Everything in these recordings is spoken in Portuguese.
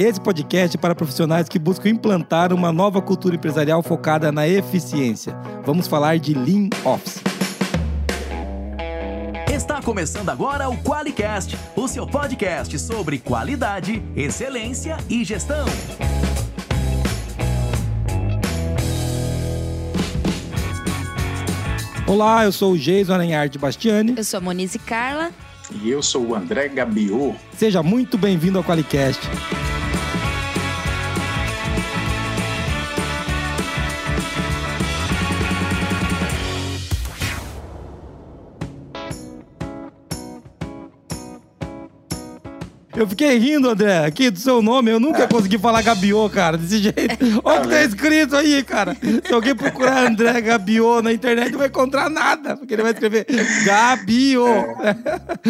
Esse podcast é para profissionais que buscam implantar uma nova cultura empresarial focada na eficiência. Vamos falar de Lean Office. Está começando agora o QualiCast, o seu podcast sobre qualidade, excelência e gestão. Olá, eu sou o Geison Aranhard Bastiani. Eu sou a Monize Carla. E eu sou o André Gabiô. Seja muito bem-vindo ao QualiCast. Eu fiquei rindo, André, aqui do seu nome. Eu nunca consegui falar Gabiô, cara, desse jeito. Olha o que tá escrito aí, cara. Se alguém procurar André Gabiô na internet, não vai encontrar nada, porque ele vai escrever Gabiô. É.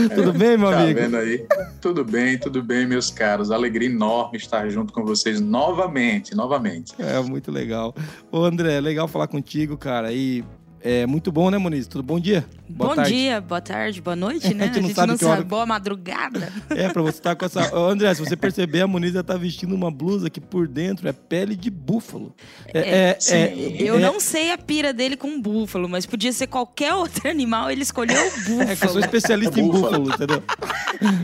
tudo bem, meu tá amigo? Tá vendo aí? Tudo bem, tudo bem, meus caros. Alegria enorme estar junto com vocês novamente, novamente. É, muito legal. Ô, André, legal falar contigo, cara. E é muito bom, né, Moniz? Tudo bom dia? Boa bom tarde. dia, boa tarde, boa noite, né? a gente não, a gente sabe, não sabe. Boa madrugada. É, pra você estar tá com essa. Ô, André, se você perceber, a Moniz já tá vestindo uma blusa que por dentro é pele de búfalo. É, é, é, é eu não sei a pira dele com búfalo, mas podia ser qualquer outro animal, ele escolheu o búfalo. É que eu sou especialista em búfalo, entendeu?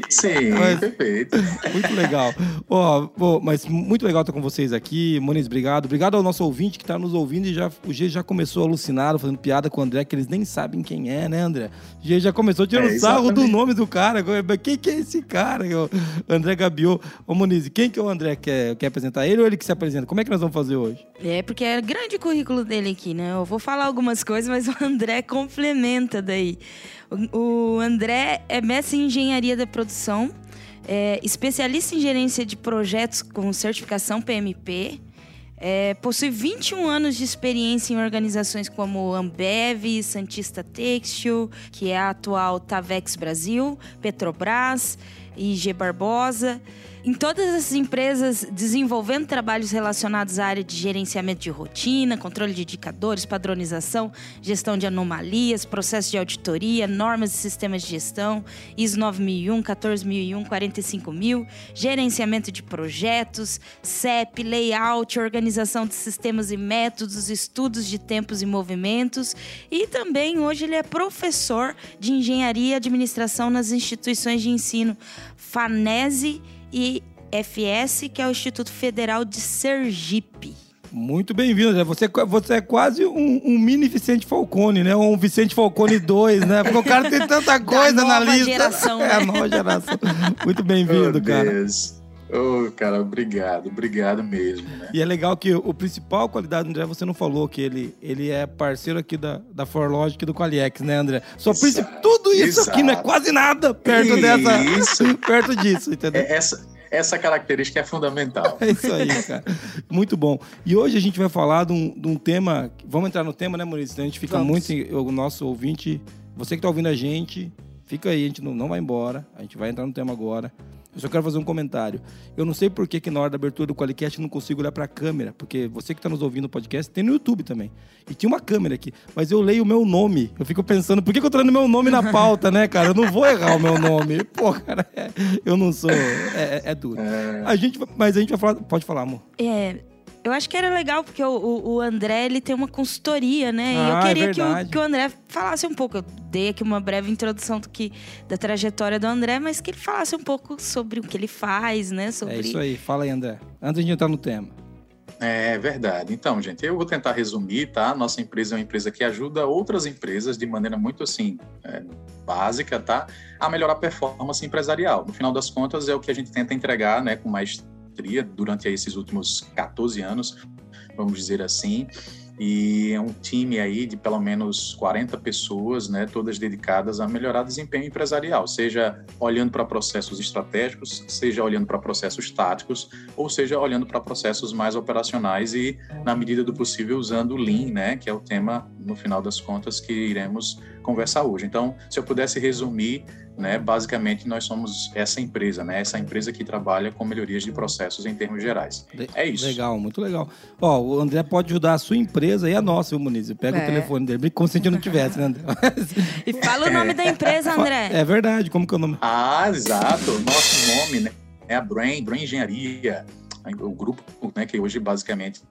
Sim, mas, perfeito. Muito legal. Ó, oh, mas muito legal estar com vocês aqui. Moniz, obrigado. Obrigado ao nosso ouvinte que tá nos ouvindo e já, o G já começou alucinado, fazendo piada com o André, que eles nem sabem quem é, né, André? Já, já começou tirando é, sarro do nome do cara. Quem que é esse cara? O André Gabiô. Ô, Moniz, quem que é o André? Quer, quer apresentar ele ou ele que se apresenta? Como é que nós vamos fazer hoje? É, porque é grande o currículo dele aqui, né? Eu vou falar algumas coisas, mas o André complementa daí. O, o André é mestre em engenharia da produção, é especialista em gerência de projetos com certificação PMP, é, possui 21 anos de experiência em organizações como Ambev, Santista Textil, que é a atual Tavex Brasil, Petrobras, IG Barbosa. Em todas essas empresas, desenvolvendo trabalhos relacionados à área de gerenciamento de rotina, controle de indicadores, padronização, gestão de anomalias, processo de auditoria, normas e sistemas de gestão, ISO 9001, 14001, 45000, gerenciamento de projetos, CEP, layout, organização de sistemas e métodos, estudos de tempos e movimentos. E também hoje ele é professor de engenharia e administração nas instituições de ensino FANESE IFS, que é o Instituto Federal de Sergipe. Muito bem-vindo. Você, você é quase um, um, mini Vicente Falcone, né? Ou um Vicente Falcone 2, né? Porque o cara tem tanta coisa na lista. Geração, né? É a nova geração. Muito bem-vindo, oh, cara. Deus. Ô, oh, cara, obrigado, obrigado mesmo, né? E é legal que o principal qualidade do André, você não falou que ele, ele é parceiro aqui da, da ForLogic e do Qualiex, né, André? Só tudo isso Exato. aqui não é quase nada perto dessa, isso. perto disso, entendeu? É, essa, essa característica é fundamental. É isso aí, cara. Muito bom. E hoje a gente vai falar de um, de um tema. Vamos entrar no tema, né, Maurício? A gente fica Vamos. muito. O nosso ouvinte, você que está ouvindo a gente, fica aí, a gente não, não vai embora. A gente vai entrar no tema agora. Eu só quero fazer um comentário. Eu não sei por que, que na hora da abertura do Qualicast eu não consigo olhar para a câmera, porque você que está nos ouvindo no podcast tem no YouTube também. E tinha uma câmera aqui, mas eu leio o meu nome. Eu fico pensando, por que, que eu tô lendo meu nome na pauta, né, cara? Eu não vou errar o meu nome. Pô, cara, é, eu não sou. É, é, é duro. É... A gente, mas a gente vai falar. Pode falar, amor. É eu acho que era legal, porque o, o, André, ele tem uma consultoria, né? Ah, e eu é queria é que, o, que o André falasse um pouco. Eu dei aqui uma breve introdução do que, da trajetória do André, mas que ele falasse um pouco sobre o que ele faz, né? Sobre... É isso aí. Fala aí, André. Antes de entrar no tema. É verdade. Então, gente, eu vou tentar resumir, tá? Nossa empresa é uma empresa que ajuda outras empresas de maneira muito assim é, básica, tá? A melhorar a performance empresarial. No final das contas, é o que a gente tenta entregar, né, com mais durante esses últimos 14 anos, vamos dizer assim. E é um time aí de pelo menos 40 pessoas, né, todas dedicadas a melhorar desempenho empresarial, seja olhando para processos estratégicos, seja olhando para processos táticos, ou seja olhando para processos mais operacionais e, na medida do possível, usando o Lean, né, que é o tema, no final das contas, que iremos conversar hoje. Então, se eu pudesse resumir né? Basicamente, nós somos essa empresa, né? Essa empresa que trabalha com melhorias de processos em termos gerais. É isso. Legal, muito legal. Ó, o André pode ajudar a sua empresa e a nossa, o Muniz. Pega é. o telefone dele, como se a gente não tivesse, né, André? e fala o nome da empresa, André. É verdade, como que é o nome? Ah, exato. Nosso nome, né? a Brain, Brain Engenharia, o grupo né, que hoje basicamente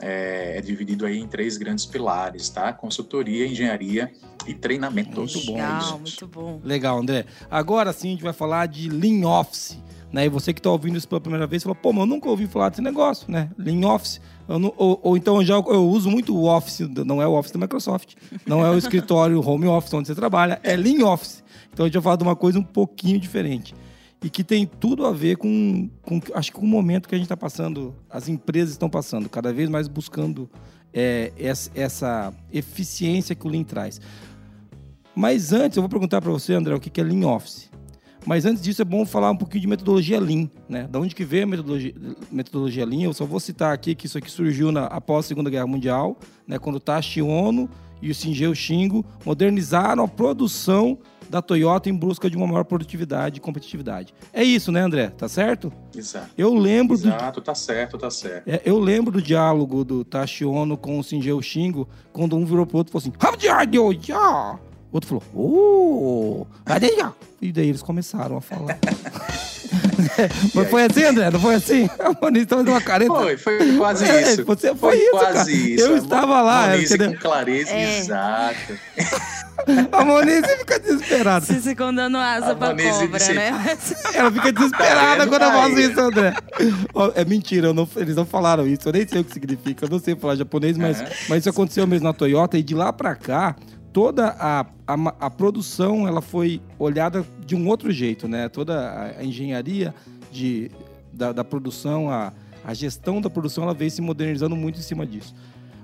é, é, dividido aí em três grandes pilares, tá? Consultoria, engenharia e treinamento. Muito bom. Legal, muito bom. Legal, André. Agora sim a gente vai falar de Lean Office. Né? E você que está ouvindo isso pela primeira vez, fala, pô, mas eu nunca ouvi falar desse negócio, né? Lean Office. Não, ou, ou, então já eu uso muito o Office, não é o Office da Microsoft, não é o escritório Home Office onde você trabalha, é Lean Office. Então a gente vai falar de uma coisa um pouquinho diferente e que tem tudo a ver com, com acho que com o momento que a gente está passando, as empresas estão passando, cada vez mais buscando é, essa, eficiência que o Lean traz. Mas antes, eu vou perguntar para você, André, o que é Lean Office. Mas antes disso, é bom falar um pouquinho de metodologia Lean, né? Da onde que veio a metodologia, metodologia Lean? Eu só vou citar aqui que isso aqui surgiu na, após a Segunda Guerra Mundial, né? Quando o Tashi Ono e o Shinjeu Shingo modernizaram a produção da Toyota em busca de uma maior produtividade e competitividade. É isso, né, André? Tá certo? Exato. Eu lembro Exato, do... tá certo, tá certo. É, eu lembro do diálogo do Tashi Ono com o Shinjeu Shingo, quando um virou pro outro e falou assim: o outro falou, oh, e daí eles começaram a falar. Mas foi assim, André? Não foi assim? A Moniz estava dando uma careta. Foi, foi quase é, isso. Você foi, foi isso, quase cara. isso. Eu estava lá. Moniz com clareza, é. exato. A Moniz fica desesperada. Você ficam dando asa a pra Moniz cobra, disse... né? Ela fica desesperada tá quando eu faço isso, André. É mentira, não, eles não falaram isso. Eu nem sei o que significa. Eu não sei falar japonês, mas, uhum. mas isso aconteceu mesmo na Toyota. E de lá pra cá, toda a, a, a, produção ela foi olhada de um outro jeito, né? Toda a, engenharia de, da, da, produção, a, a gestão da produção, ela veio se modernizando muito em cima disso.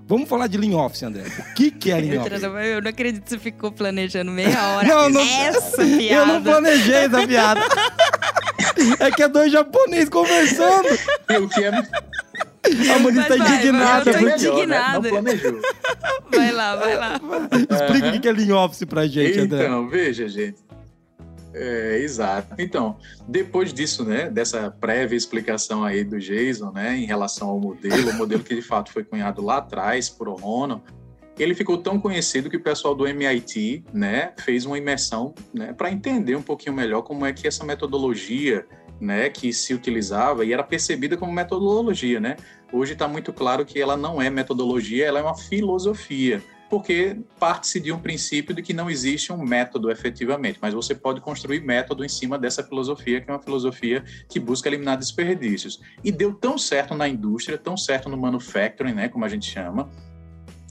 Vamos falar de Lean Office, André. O que, que é Lean Office? Eu não acredito que você ficou planejando meia hora. não, não, essa piada. Eu não planejei essa piada. é que é dois japoneses conversando. O que é... A Moniz tá indignada. Eu tô indignada. Né? Não planejou. Vai lá, vai lá. Explica o que é Lean Office pra gente, então, André. Então, veja, gente. É, exato. Então, depois disso, né, dessa prévia explicação aí do Jason, né, em relação ao modelo, o modelo que de fato foi cunhado lá atrás por Ono, ele ficou tão conhecido que o pessoal do MIT, né, fez uma imersão, né, para entender um pouquinho melhor como é que essa metodologia né, que se utilizava e era percebida como metodologia, né? Hoje está muito claro que ela não é metodologia, ela é uma filosofia, porque parte-se de um princípio de que não existe um método efetivamente, mas você pode construir método em cima dessa filosofia, que é uma filosofia que busca eliminar desperdícios. E deu tão certo na indústria, tão certo no manufacturing, né, como a gente chama,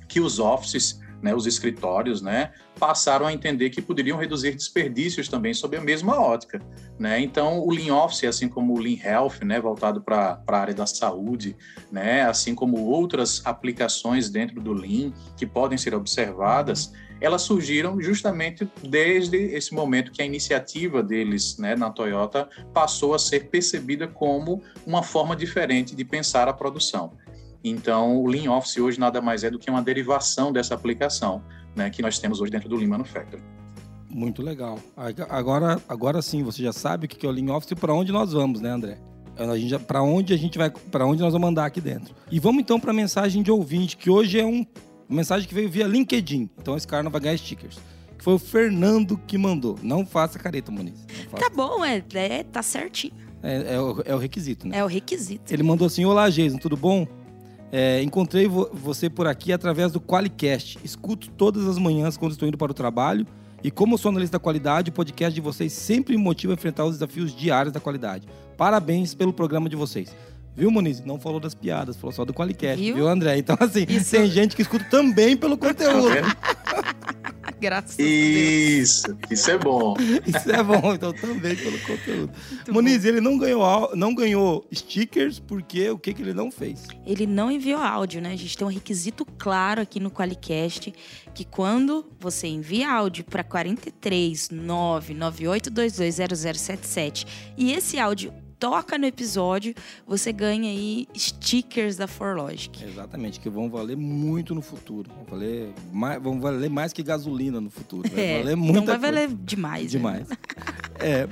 que os offices né, os escritórios, né, passaram a entender que poderiam reduzir desperdícios também sob a mesma ótica. Né? Então, o Lean Office, assim como o Lean Health, né, voltado para a área da saúde, né, assim como outras aplicações dentro do Lean que podem ser observadas, elas surgiram justamente desde esse momento que a iniciativa deles né, na Toyota passou a ser percebida como uma forma diferente de pensar a produção. Então, o Lean Office hoje nada mais é do que uma derivação dessa aplicação né, que nós temos hoje dentro do Lean Manufacturing. Muito legal. Agora, agora sim, você já sabe o que é o Lean Office e para onde nós vamos, né, André? Para onde a gente vai, para onde nós vamos mandar aqui dentro. E vamos então para a mensagem de ouvinte, que hoje é um, uma mensagem que veio via LinkedIn. Então esse cara não vai ganhar stickers. Foi o Fernando que mandou. Não faça careta, Muniz. Tá bom, é, é tá certinho. É, é, o, é o requisito, né? É o requisito. Ele mandou assim: Olá, Jason, tudo bom? É, encontrei vo você por aqui através do Qualicast. Escuto todas as manhãs quando estou indo para o trabalho. E como sou analista da qualidade, o podcast de vocês sempre me motiva a enfrentar os desafios diários da qualidade. Parabéns pelo programa de vocês. Viu, Muniz? Não falou das piadas, falou só do Qualicast, viu, viu André? Então, assim, Isso. tem gente que escuta também pelo conteúdo. Graças isso, a Deus. Isso é bom. Isso é bom, então também pelo conteúdo. Muito Muniz, bom. ele não ganhou, não ganhou stickers porque o que, que ele não fez? Ele não enviou áudio, né? A gente tem um requisito claro aqui no Qualicast que quando você envia áudio para 43 998220077 e esse áudio toca no episódio, você ganha aí stickers da Forlogic. Exatamente, que vão valer muito no futuro. Vão valer mais, vão valer mais que gasolina no futuro. Vai é, valer não vai valer demais. Demais. Né? é.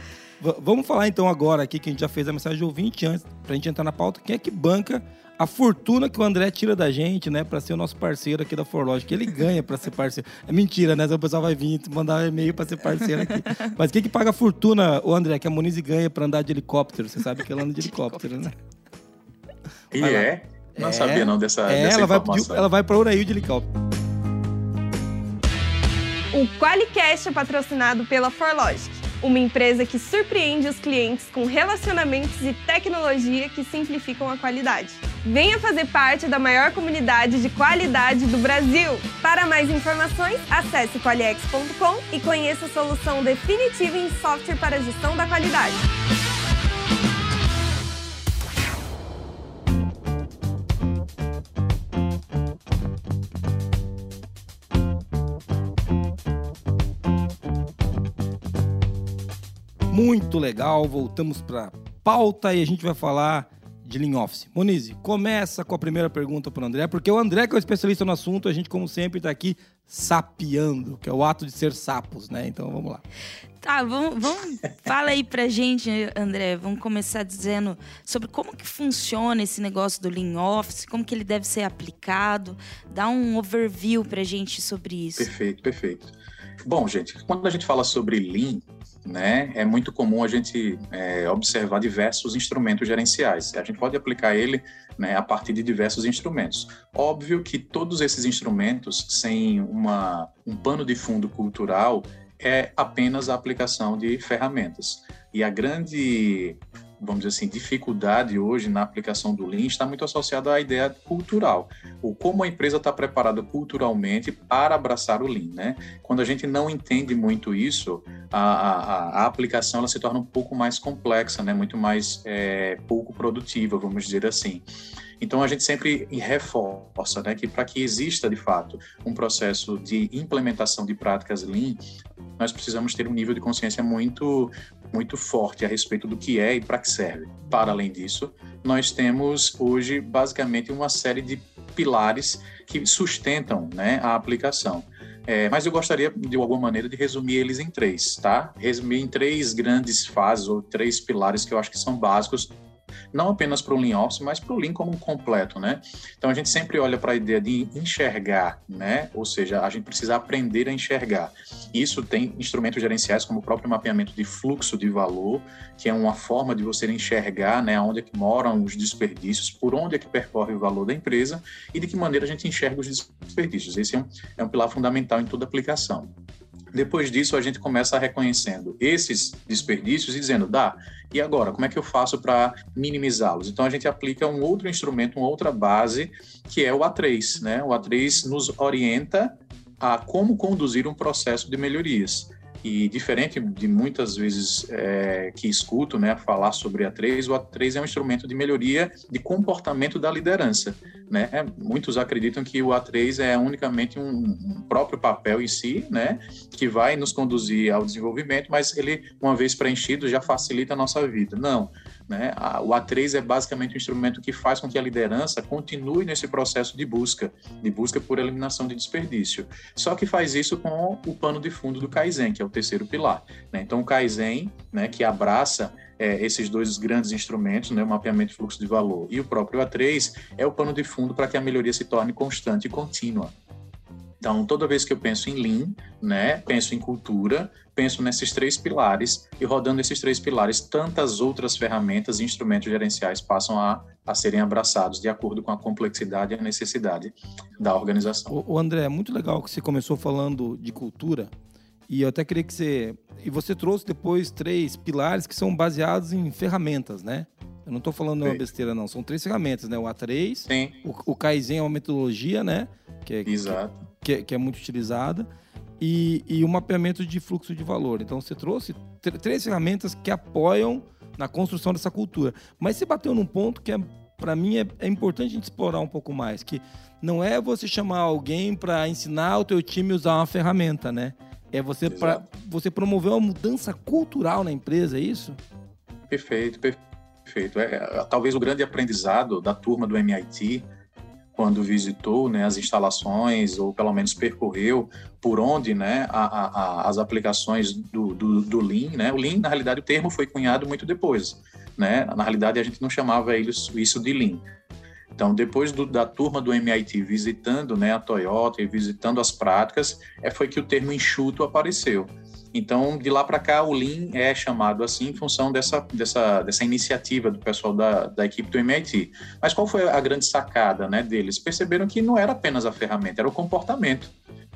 Vamos falar então agora aqui, que a gente já fez a mensagem de ouvinte antes, pra gente entrar na pauta. Quem é que banca a fortuna que o André tira da gente, né, para ser o nosso parceiro aqui da Forlogic. Ele ganha para ser parceiro. É mentira, né? O pessoal vai vir mandar um e-mail para ser parceiro aqui. Mas quem que paga a fortuna, o André, que a Moniz ganha para andar de helicóptero? Você sabe que ela anda de helicóptero, né? E é? Não é, sabia não dessa, é, dessa ela vai, ela vai para Uraí de helicóptero. O Qualicast é patrocinado pela Forlogic uma empresa que surpreende os clientes com relacionamentos e tecnologia que simplificam a qualidade. Venha fazer parte da maior comunidade de qualidade do Brasil. Para mais informações, acesse qualiex.com e conheça a solução definitiva em software para gestão da qualidade. Muito legal. Voltamos para pauta e a gente vai falar de Lean Office. Monize, começa com a primeira pergunta para o André, porque o André, que é o especialista no assunto, a gente, como sempre, está aqui sapeando, que é o ato de ser sapos, né? Então vamos lá. Tá, vamos, vamos fala aí pra gente, André. Vamos começar dizendo sobre como que funciona esse negócio do Lean Office, como que ele deve ser aplicado. Dá um overview pra gente sobre isso. Perfeito, perfeito. Bom, gente, quando a gente fala sobre Lean, né, é muito comum a gente é, observar diversos instrumentos gerenciais. A gente pode aplicar ele né, a partir de diversos instrumentos. Óbvio que todos esses instrumentos, sem uma, um pano de fundo cultural, é apenas a aplicação de ferramentas. E a grande vamos dizer assim, dificuldade hoje na aplicação do Lean está muito associada à ideia cultural, ou como a empresa está preparada culturalmente para abraçar o Lean, né? Quando a gente não entende muito isso, a, a, a aplicação ela se torna um pouco mais complexa, né? Muito mais é, pouco produtiva, vamos dizer assim. Então a gente sempre reforça né, que para que exista de fato um processo de implementação de práticas Lean, nós precisamos ter um nível de consciência muito muito forte a respeito do que é e para que serve. Para além disso, nós temos hoje basicamente uma série de pilares que sustentam né, a aplicação. É, mas eu gostaria, de alguma maneira, de resumir eles em três, tá? Resumir em três grandes fases ou três pilares que eu acho que são básicos não apenas para o Lean Office, mas para o Lean como um completo, né? Então a gente sempre olha para a ideia de enxergar, né? Ou seja, a gente precisa aprender a enxergar. Isso tem instrumentos gerenciais como o próprio mapeamento de fluxo de valor, que é uma forma de você enxergar, né, onde é que moram os desperdícios, por onde é que percorre o valor da empresa e de que maneira a gente enxerga os desperdícios. Esse é um, é um pilar fundamental em toda aplicação. Depois disso, a gente começa reconhecendo esses desperdícios e dizendo, dá, e agora, como é que eu faço para minimizá-los? Então, a gente aplica um outro instrumento, uma outra base, que é o A3. Né? O A3 nos orienta a como conduzir um processo de melhorias. E diferente de muitas vezes é, que escuto né, falar sobre A3, o A3 é um instrumento de melhoria de comportamento da liderança. Né? Muitos acreditam que o A3 é unicamente um, um, próprio papel em si, né, que vai nos conduzir ao desenvolvimento, mas ele, uma vez preenchido, já facilita a nossa vida. Não. Né? O A3 é basicamente um instrumento que faz com que a liderança continue nesse processo de busca, de busca por eliminação de desperdício. Só que faz isso com o pano de fundo do Kaizen, que é o terceiro pilar. Né? Então, o Kaizen, né, que abraça é, esses dois grandes instrumentos, né, o mapeamento de fluxo de valor e o próprio A3, é o pano de fundo para que a melhoria se torne constante e contínua. Então, toda vez que eu penso em Lean, né, penso em cultura, penso nesses três pilares e rodando esses três pilares, tantas outras ferramentas e instrumentos gerenciais passam a, a serem abraçados de acordo com a complexidade e a necessidade da organização. O, André, é muito legal que você começou falando de cultura e eu até queria que você... E você trouxe depois três pilares que são baseados em ferramentas, né? Eu não estou falando uma besteira, não. São três ferramentas, né? O A3, Sim. O, o Kaizen é uma metodologia, né? Que é, Exato. Que, que, é, que é muito utilizada. E, e, o mapeamento de fluxo de valor. Então, você trouxe três ferramentas que apoiam na construção dessa cultura. Mas você bateu num ponto que, é, para mim, é, é, importante a gente explorar um pouco mais. Que não é você chamar alguém para ensinar o teu time a usar uma ferramenta, né? É você, pra, você promover uma mudança cultural na empresa, é isso? Perfeito, perfeito. É, é, talvez o grande aprendizado da turma do MIT quando visitou né, as instalações, ou pelo menos percorreu por onde né, a, a, as aplicações do, do, do, Lean. Né? O Lean, na realidade, o termo foi cunhado muito depois. Né? Na realidade, a gente não chamava isso de Lean. Então, depois do, da turma do MIT visitando né, a Toyota e visitando as práticas, é, foi que o termo enxuto apareceu. Então, de lá para cá, o Lean é chamado assim em função dessa, dessa, dessa iniciativa do pessoal da, da equipe do MIT. Mas qual foi a grande sacada né, deles? Perceberam que não era apenas a ferramenta, era o comportamento.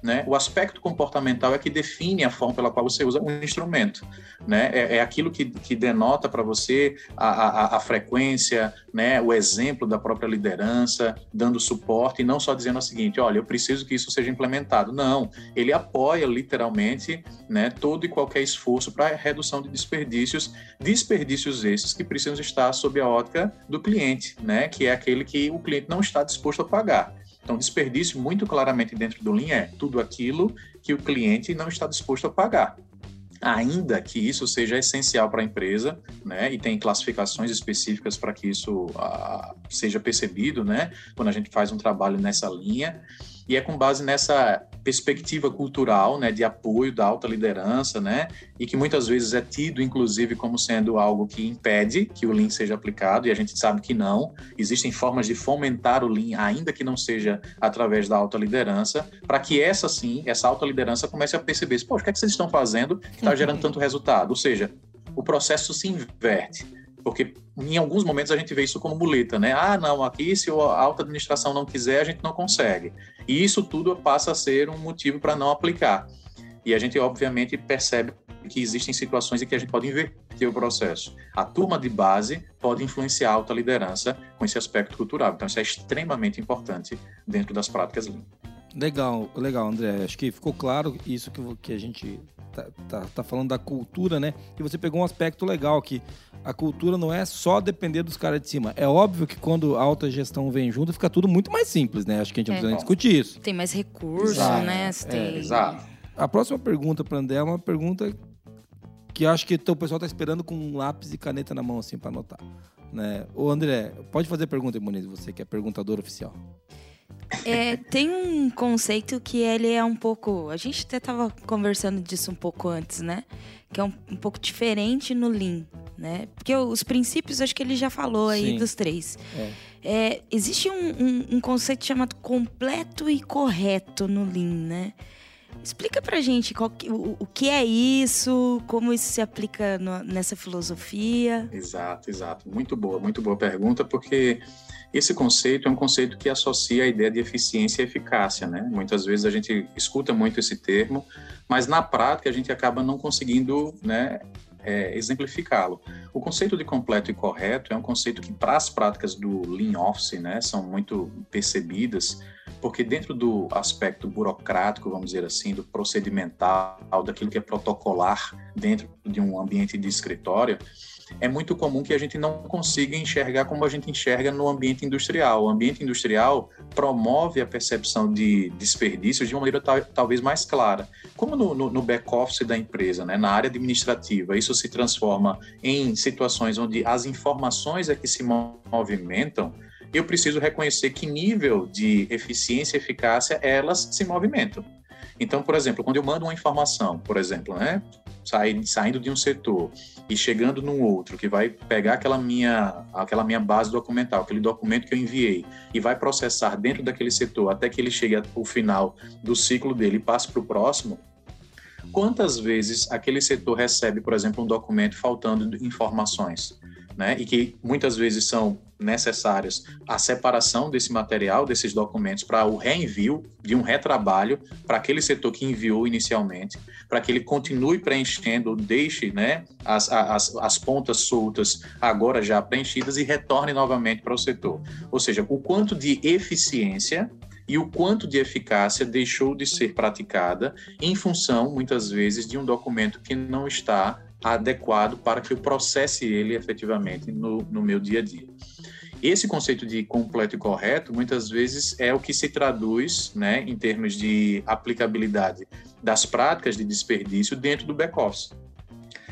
Né? O aspecto comportamental é que define a forma pela qual você usa um instrumento. Né? É, é aquilo que, que denota para você a, a, a, frequência, né? o exemplo da própria liderança, dando suporte, e não só dizendo o seguinte: olha, eu preciso que isso seja implementado. Não, ele apoia literalmente né, todo e qualquer esforço para redução de desperdícios, desperdícios esses que precisam estar sob a ótica do cliente, né? que é aquele que o cliente não está disposto a pagar. Então, desperdício, muito claramente dentro do Lean, é tudo aquilo que o cliente não está disposto a pagar. Ainda que isso seja essencial para a empresa, né, e tem classificações específicas para que isso uh, seja percebido, né, quando a gente faz um trabalho nessa linha, e é com base nessa perspectiva cultural, né, de apoio da alta liderança, né, e que muitas vezes é tido, inclusive, como sendo algo que impede que o Lean seja aplicado, e a gente sabe que não. Existem formas de fomentar o Lean, ainda que não seja através da alta liderança, para que essa, sim, essa alta liderança comece a perceber, poxa, o que, é que vocês estão fazendo que está gerando tanto resultado? Ou seja, o processo se inverte porque em alguns momentos a gente vê isso como muleta, né? Ah, não, aqui se a alta administração não quiser, a gente não consegue. E isso tudo passa a ser um motivo para não aplicar. E a gente, obviamente, percebe que existem situações em que a gente pode inverter o processo. A turma de base pode influenciar a alta liderança com esse aspecto cultural. Então, isso é extremamente importante dentro das práticas Lean. Legal, legal, André. Acho que ficou claro isso que, que a gente tá, tá, tá, falando da cultura, né? E você pegou um aspecto legal que a cultura não é só depender dos caras de cima. É óbvio que quando a alta gestão vem junto, fica tudo muito mais simples, né? Acho que a gente não é. precisa discutir isso. Tem mais recursos, exato. né? É, tem... É, exato. A próxima pergunta para André é uma pergunta que acho que o pessoal tá esperando com um lápis e caneta na mão, assim, para anotar. Né? Ô, André, pode fazer pergunta, Muniz, você que é perguntador oficial. É, tem um conceito que ele é um pouco. A gente até estava conversando disso um pouco antes, né? Que é um, um, pouco diferente no Lean, né? Porque os princípios, acho que ele já falou aí Sim. dos três. É. É, existe um, um, um, conceito chamado completo e correto no Lean, né? Explica pra gente qual, o, o que é isso, como isso se aplica no, nessa filosofia. Exato, exato. Muito boa, muito boa pergunta, porque esse conceito é um conceito que associa a ideia de eficiência e eficácia, né? Muitas vezes a gente escuta muito esse termo, mas na prática a gente acaba não conseguindo, né, é, exemplificá-lo. O conceito de completo e correto é um conceito que, para as práticas do Lean Office, né, são muito percebidas, porque dentro do aspecto burocrático, vamos dizer assim, do procedimental, daquilo que é protocolar dentro de um ambiente de escritório, é muito comum que a gente não consiga enxergar como a gente enxerga no ambiente industrial. O ambiente industrial promove a percepção de desperdícios de uma maneira tal, talvez mais clara. Como no, no, no back-office da empresa, né, na área administrativa, isso se transforma em situações onde as informações é que se movimentam, eu preciso reconhecer que nível de eficiência e eficácia elas se movimentam. Então, por exemplo, quando eu mando uma informação, por exemplo, né, saindo de um setor e chegando num outro, que vai pegar aquela minha, aquela minha base documental, aquele documento que eu enviei, e vai processar dentro daquele setor até que ele chegue ao final do ciclo dele e passe para o próximo, quantas vezes aquele setor recebe, por exemplo, um documento faltando informações? Né, e que muitas vezes são necessárias a separação desse material, desses documentos, para o reenvio de um retrabalho para aquele setor que enviou inicialmente, para que ele continue preenchendo, deixe né, as, as, as pontas soltas agora já preenchidas e retorne novamente para o setor. Ou seja, o quanto de eficiência e o quanto de eficácia deixou de ser praticada em função, muitas vezes, de um documento que não está adequado para que eu processe ele efetivamente no, no meu dia a dia. Esse conceito de completo e correto, muitas vezes, é o que se traduz, né, em termos de aplicabilidade das práticas de desperdício dentro do back-office.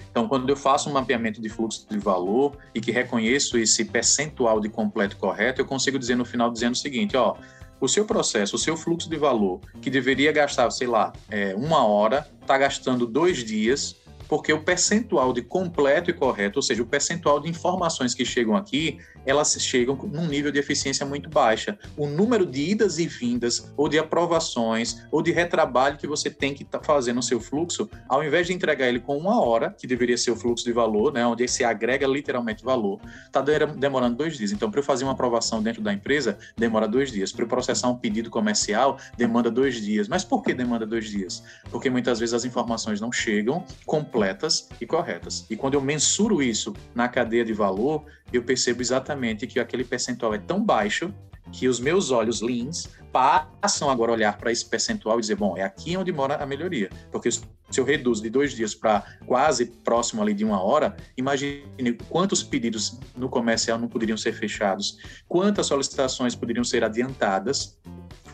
Então, quando eu faço um mapeamento de fluxo de valor e que reconheço esse percentual de completo e correto, eu consigo dizer no final dizendo o seguinte, ó, o seu processo, o seu fluxo de valor, que deveria gastar, sei lá, é, uma hora, está gastando dois dias, porque o percentual de completo e correto, ou seja, o percentual de informações que chegam aqui, elas chegam num nível de eficiência muito baixa. O número de idas e vindas, ou de aprovações, ou de retrabalho que você tem que fazer no seu fluxo, ao invés de entregar ele com uma hora, que deveria ser o fluxo de valor, né, onde se agrega literalmente valor, está demorando dois dias. Então, para eu fazer uma aprovação dentro da empresa, demora dois dias. Para eu processar um pedido comercial, demanda dois dias. Mas por que demanda dois dias? Porque muitas vezes as informações não chegam completas e corretas. E quando eu mensuro isso na cadeia de valor, eu percebo exatamente que aquele percentual é tão baixo que os meus olhos leans passam agora a olhar para esse percentual e dizer, bom, é aqui onde mora a melhoria. Porque se eu reduzo de dois dias para quase próximo ali de uma hora, imagine quantos pedidos no comercial não poderiam ser fechados, quantas solicitações poderiam ser adiantadas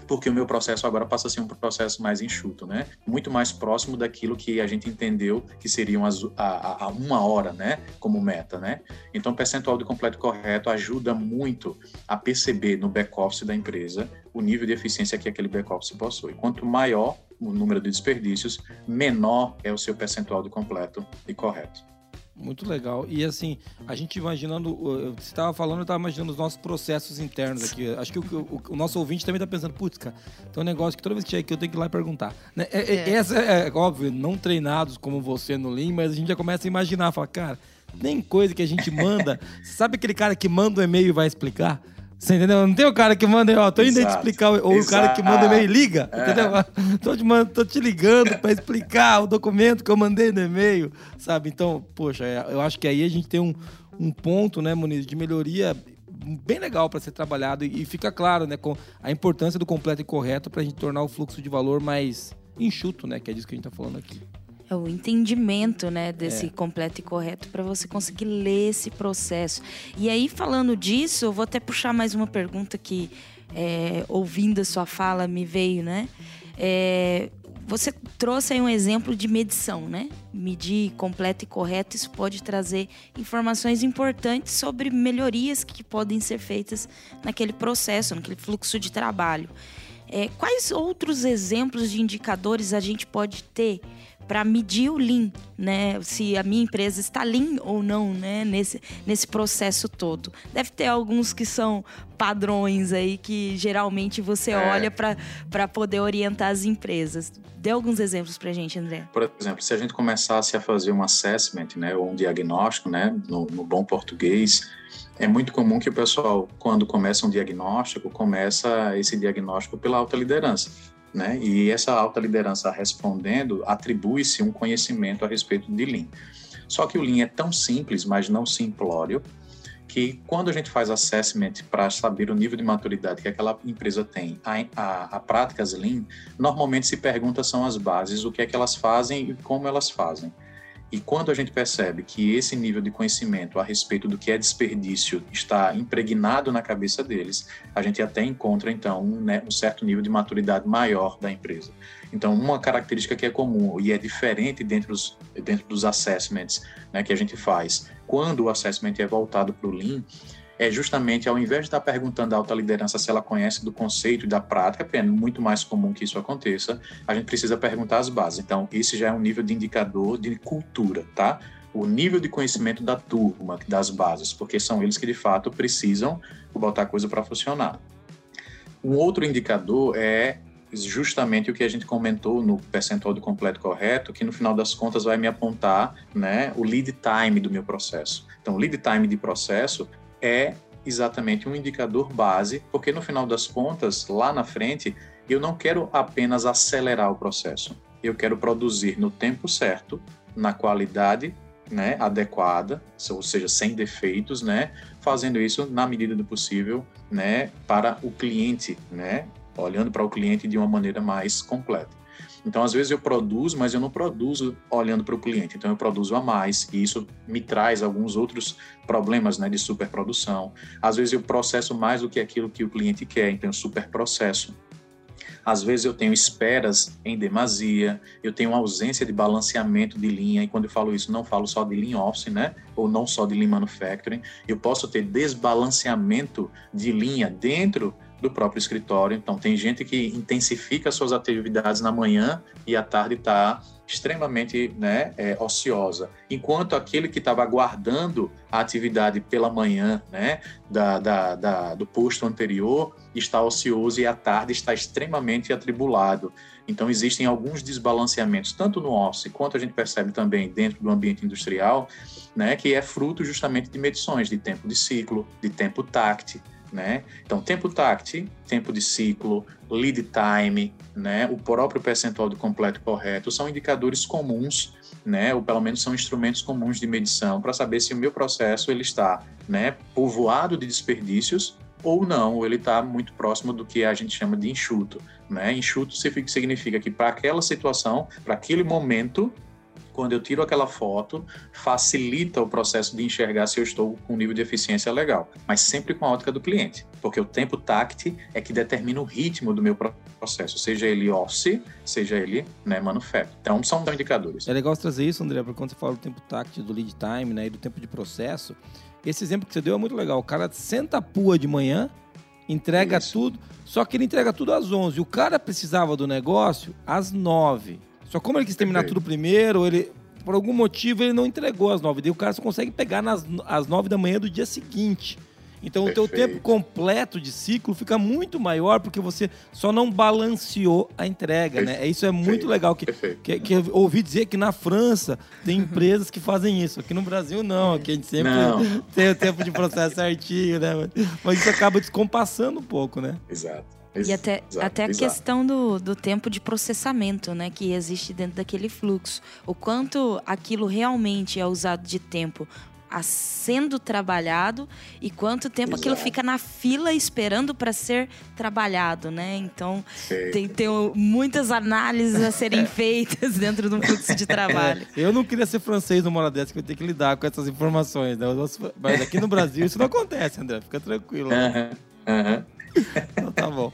porque o meu processo agora passa a ser um processo mais enxuto, né? Muito mais próximo daquilo que a gente entendeu que seriam as, a, a, uma hora, né? Como meta, né? Então, o percentual de completo correto ajuda muito a perceber no back-office da empresa o nível de eficiência que aquele back-office possui. Quanto maior o número de desperdícios, menor é o seu percentual de completo e correto. Muito legal. E assim, a gente imaginando, você estava falando, eu estava imaginando os nossos processos internos aqui. Acho que o, o, o nosso ouvinte também está pensando, putz, cara, tem um negócio que toda vez que chega aqui eu tenho que ir lá e perguntar. Né? É, é. é. Essa é, óbvio, não treinados como você no Lean, mas a gente já começa a imaginar, fala, cara, nem coisa que a gente manda. sabe aquele cara que manda o um e-mail e vai explicar? Você entendeu? Não tem o cara que manda, ó, tô indo Exato. explicar, ou Exato. o cara que manda e-mail liga, é. entendeu? Tô te, tô te ligando para explicar o documento que eu mandei no e-mail, sabe? Então, poxa, é, eu acho que aí a gente tem um, um ponto, né, Muniz, de melhoria bem legal para ser trabalhado e, fica claro, né, com a importância do completo e correto para a gente tornar o fluxo de valor mais enxuto, né, que é disso que a gente está falando aqui é o entendimento né, desse é. completo e correto para você conseguir ler esse processo. E aí, falando disso, eu vou até puxar mais uma pergunta que, é, ouvindo a sua fala, me veio, né? É, você trouxe aí um exemplo de medição, né? Medir completo e correto, isso pode trazer informações importantes sobre melhorias que podem ser feitas naquele processo, naquele fluxo de trabalho. É, quais outros exemplos de indicadores a gente pode ter para medir o Lean, né? Se a minha empresa está Lean ou não, né? Nesse, nesse processo todo. Deve ter alguns que são padrões aí que geralmente você é. olha para poder orientar as empresas. Dê alguns exemplos para a gente, André. Por exemplo, se a gente começasse a fazer um assessment, né, ou um diagnóstico, né, no, no bom português, é muito comum que o pessoal, quando começa um diagnóstico, começa esse diagnóstico pela alta liderança né? E essa alta liderança respondendo atribui-se um conhecimento a respeito de Lean. Só que o Lean é tão simples, mas não simplório, que quando a gente faz assessment para saber o nível de maturidade que aquela empresa tem a, a, a, práticas Lean, normalmente se pergunta são as bases, o que é que elas fazem e como elas fazem. E quando a gente percebe que esse nível de conhecimento a respeito do que é desperdício está impregnado na cabeça deles, a gente até encontra, então, um, né, um, certo nível de maturidade maior da empresa. Então, uma característica que é comum e é diferente dentro dos, dentro dos assessments né, que a gente faz, quando o assessment é voltado para o Lean, é justamente ao invés de estar perguntando à alta liderança se ela conhece do conceito e da prática, é muito mais comum que isso aconteça, a gente precisa perguntar as bases. Então, esse já é um nível de indicador de cultura, tá? O nível de conhecimento da turma, das bases, porque são eles que de fato precisam botar a coisa para funcionar. Um outro indicador é justamente o que a gente comentou no percentual de completo correto, que no final das contas vai me apontar né, o lead time do meu processo. Então, lead time de processo é exatamente um indicador base, porque no final das contas, lá na frente, eu não quero apenas acelerar o processo, eu quero produzir no tempo certo, na qualidade né, adequada, ou seja, sem defeitos, né, fazendo isso na medida do possível, né, para o cliente, né, olhando para o cliente de uma maneira mais completa. Então, às vezes eu produzo, mas eu não produzo olhando para o cliente. Então, eu produzo a mais e isso me traz alguns outros problemas né, de superprodução. Às vezes eu processo mais do que aquilo que o cliente quer, então eu superprocesso. Às vezes eu tenho esperas em demasia, eu tenho ausência de balanceamento de linha, e quando eu falo isso, não falo só de lean office, né? Ou não só de lean manufacturing. Eu posso ter desbalanceamento de linha dentro do próprio escritório. Então, tem gente que intensifica suas atividades na manhã e à tarde está extremamente né, é, ociosa, enquanto aquele que estava aguardando a atividade pela manhã né, da, da, da, do posto anterior está ocioso e à tarde está extremamente atribulado. Então, existem alguns desbalanceamentos, tanto no office quanto a gente percebe também dentro do ambiente industrial, né, que é fruto justamente de medições de tempo de ciclo, de tempo tact, né? Então, tempo tact, tempo de ciclo, lead time, né? o próprio percentual de completo correto, são indicadores comuns, né? ou pelo menos são instrumentos comuns de medição para saber se o meu processo ele está né? povoado de desperdícios ou não, ou ele está muito próximo do que a gente chama de enxuto. Né? Enxuto significa que para aquela situação, para aquele momento, quando eu tiro aquela foto, facilita o processo de enxergar se eu estou com um nível de eficiência legal, mas sempre com a ótica do cliente, porque o tempo tact é que determina o ritmo do meu processo, seja ele office, seja ele né. Então, são indicadores. É legal trazer isso, André, porque quando você fala do tempo tact, do lead time né, e do tempo de processo, esse exemplo que você deu é muito legal. O cara senta a pua de manhã, entrega isso. tudo, só que ele entrega tudo às 11. O cara precisava do negócio às 9. Só como ele quis terminar tudo primeiro, ele por algum motivo ele não entregou às nove. Daí o cara só consegue pegar nas, às nove da manhã do dia seguinte. Então Perfeito. o teu tempo completo de ciclo fica muito maior porque você só não balanceou a entrega, Perfeito. né? Isso é muito Perfeito. legal. Que, que, que, eu ouvi dizer que na França tem empresas que fazem isso. Aqui no Brasil não, aqui a gente sempre não. tem o tempo de processo certinho, né? Mas isso acaba descompassando um pouco, né? Exato e até, exato, até a questão do, do tempo de processamento, né, que existe dentro daquele fluxo. O quanto aquilo realmente é usado de tempo a sendo trabalhado e quanto tempo Exato. aquilo fica na fila esperando para ser trabalhado, né? Então tem, tem muitas análises a serem feitas dentro do fluxo de trabalho. É, eu não queria ser francês numa hora dessa que eu tenho que lidar com essas informações, né? Mas aqui no Brasil isso não acontece, André. Fica tranquilo. Né? Uhum. então, tá bom.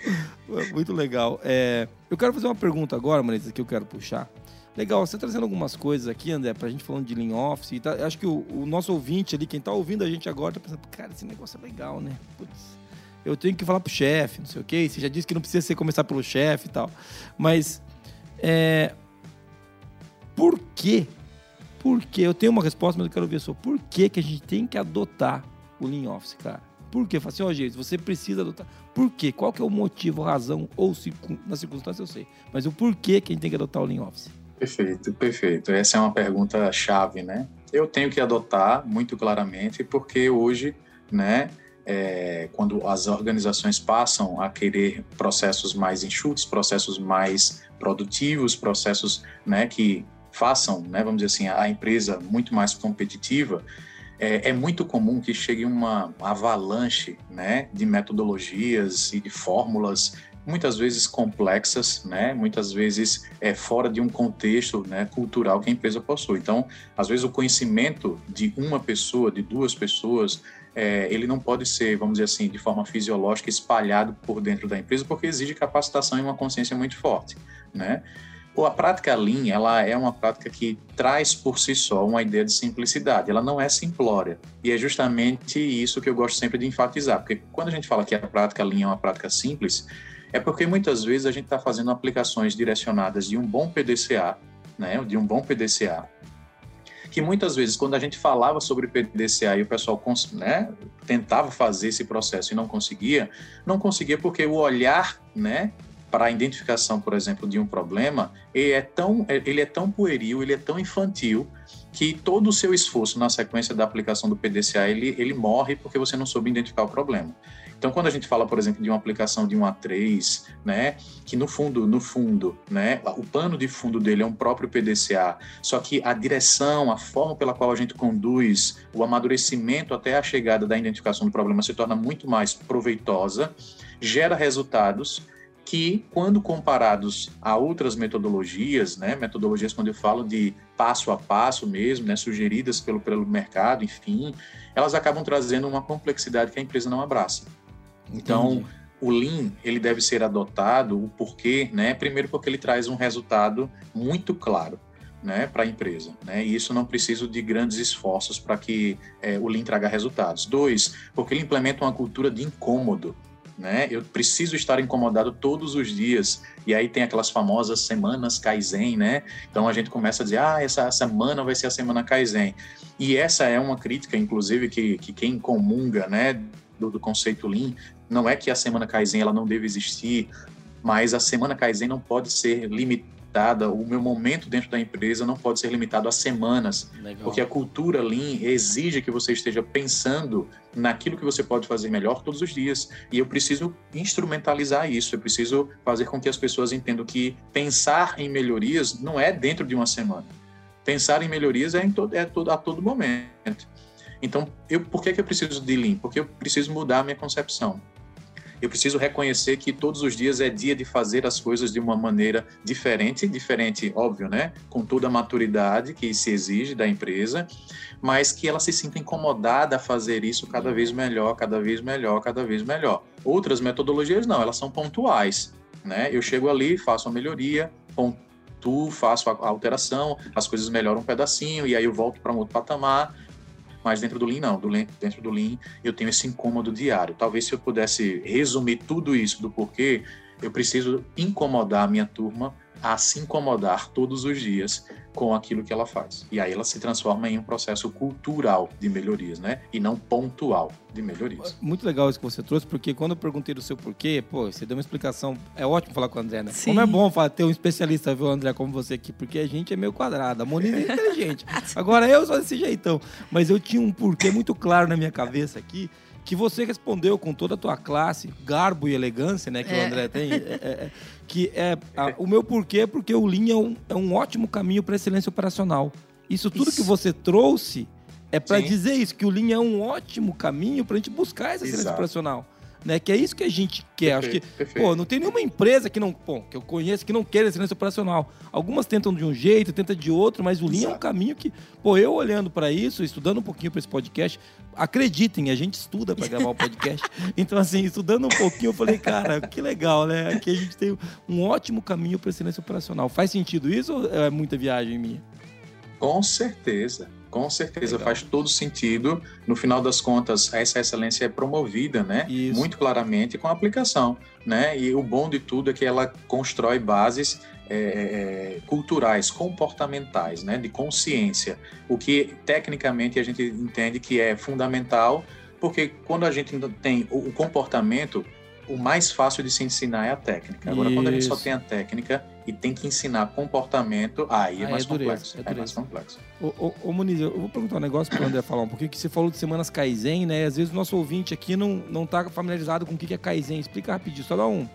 Muito legal. É, eu quero fazer uma pergunta agora, Marisa, que eu quero puxar. Legal, você trazendo algumas coisas aqui, André, pra gente falando de Lean Office. Tá, acho que o, o, nosso ouvinte ali, quem tá ouvindo a gente agora, tá pensando, cara, esse negócio é legal, né? Putz, eu tenho que falar pro chefe, não sei o quê. Você já disse que não precisa ser começar pelo chefe e tal. Mas, é, por quê? Por quê? Eu tenho uma resposta, mas eu quero ver só. Por que, que a gente tem que adotar o Lean Office, cara? Por quê? Fala assim, ó, oh, gente, você precisa adotar. Por quê? Qual que é o motivo, razão ou na circunstância eu sei. Mas o porquê que a gente tem que adotar o Lean Office? Perfeito, perfeito. Essa é uma pergunta chave, né? Eu tenho que adotar muito claramente porque hoje, né, é, quando as organizações passam a querer processos mais enxutos, processos mais produtivos, processos, né, que façam, né, vamos dizer assim, a empresa muito mais competitiva, é, é, muito comum que chegue uma avalanche né, de metodologias e de fórmulas muitas vezes complexas, né? Muitas vezes é fora de um contexto né, cultural que a empresa possui. Então, às vezes o conhecimento de uma pessoa, de duas pessoas, é, ele não pode ser, vamos dizer assim, de forma fisiológica espalhado por dentro da empresa, porque exige capacitação e uma consciência muito forte, né? A prática Lean, ela é uma prática que traz por si só uma ideia de simplicidade. Ela não é simplória. E é justamente isso que eu gosto sempre de enfatizar. Porque quando a gente fala que a prática Lean é uma prática simples, é porque muitas vezes a gente está fazendo aplicações direcionadas de um bom PDCA, né, de um bom PDCA, que muitas vezes, quando a gente falava sobre PDCA e o pessoal né, tentava fazer esse processo e não conseguia, não conseguia porque o olhar né, para a identificação, por exemplo, de um problema, ele é tão, ele é tão pueril, ele é tão infantil, que todo o seu esforço na sequência da aplicação do PDCA, ele, ele morre porque você não soube identificar o problema. Então, quando a gente fala, por exemplo, de uma aplicação de um A3, né, que no fundo, no fundo, né, o pano de fundo dele é um próprio PDCA, só que a direção, a forma pela qual a gente conduz o amadurecimento até a chegada da identificação do problema se torna muito mais proveitosa, gera resultados que, quando comparados a outras metodologias, né, metodologias quando eu falo de passo a passo mesmo, né, sugeridas pelo, pelo mercado, enfim, elas acabam trazendo uma complexidade que a empresa não abraça. Então, Entendi. o Lean, ele deve ser adotado, o porquê, né, primeiro porque ele traz um resultado muito claro, né, para a empresa, né, e isso não precisa de grandes esforços para que é, o Lean traga resultados. Dois, porque ele implementa uma cultura de incômodo, né? Eu preciso estar incomodado todos os dias. E aí tem aquelas famosas semanas Kaizen, né? Então a gente começa a dizer, ah, essa semana vai ser a semana Kaizen. E essa é uma crítica, inclusive, que, que quem comunga, né, do, do conceito Lean, não é que a semana Kaizen ela não deve existir, mas a semana Kaizen não pode ser limitada limitada, o meu momento dentro da empresa não pode ser limitado a semanas, Legal. porque a cultura Lean exige que você esteja pensando naquilo que você pode fazer melhor todos os dias. E eu preciso instrumentalizar isso, eu preciso fazer com que as pessoas entendam que pensar em melhorias não é dentro de uma semana. Pensar em melhorias é, em todo, é todo, a todo momento. Então, eu, por que, que eu preciso de Lean? Porque eu preciso mudar a minha concepção eu preciso reconhecer que todos os dias é dia de fazer as coisas de uma maneira diferente, diferente, óbvio, né? Com toda a maturidade que se exige da empresa, mas que ela se sinta incomodada a fazer isso cada vez melhor, cada vez melhor, cada vez melhor. Outras metodologias não, elas são pontuais, né? Eu chego ali, faço a melhoria, pontuo, faço a alteração, as coisas melhoram um pedacinho e aí eu volto para um outro patamar mas dentro do Lean, não. Do Lean, dentro do Lean, eu tenho esse incômodo diário. Talvez se eu pudesse resumir tudo isso do porquê, eu preciso incomodar a minha turma a se incomodar todos os dias com aquilo que ela faz. E aí ela se transforma em um processo cultural de melhorias, né? E não pontual de melhorias. Muito legal isso que você trouxe, porque quando eu perguntei do seu porquê, pô, você deu uma explicação. É ótimo falar com o André, né? Sim. Como é bom ter um especialista, viu, André, como você aqui, porque a gente é meio quadrado. A Moniz é inteligente. Agora eu sou desse jeitão. Mas eu tinha um porquê muito claro na minha cabeça aqui que você respondeu com toda a tua classe, garbo e elegância, né, que é. o André tem, é, é, é, que é a, o meu porquê é porque o Lean é um, é um ótimo caminho para excelência operacional. Isso tudo isso. que você trouxe é para dizer isso, que o Lean é um ótimo caminho para a gente buscar essa excelência Exato. operacional né? Que é isso que a gente quer. Perfeito, Acho que, perfeito. pô, não tem nenhuma empresa que não, que eu conheço que não queira excelência operacional. Algumas tentam de um jeito, tentam de outro, mas o Lean é um caminho que, pô, eu olhando para isso, estudando um pouquinho para esse podcast, acreditem, a gente estuda para gravar o podcast. então, assim, estudando um pouquinho, eu falei, cara, que legal, né? Aqui a gente tem um ótimo caminho para excelência operacional. Faz sentido isso ou é muita viagem minha? Com certeza. Com certeza, Legal. faz todo sentido. No final das contas, essa excelência é promovida, né? Isso. Muito claramente com a aplicação, né? E o bom de tudo é que ela constrói bases é, é, culturais, comportamentais, né? De consciência, o que tecnicamente a gente entende que é fundamental, porque quando a gente tem o comportamento o mais fácil de se ensinar é a técnica. Agora, Isso. quando a gente só tem a técnica e tem que ensinar comportamento, aí é, mais, é complexo, é, é mais complexo. Ô, ô, ô Muniz, eu vou perguntar um negócio para o André falar um pouquinho, que você falou de semanas Kaizen, né? Às vezes o nosso ouvinte aqui não, não tá familiarizado com o que é Kaizen. Explica rapidinho, só dá um,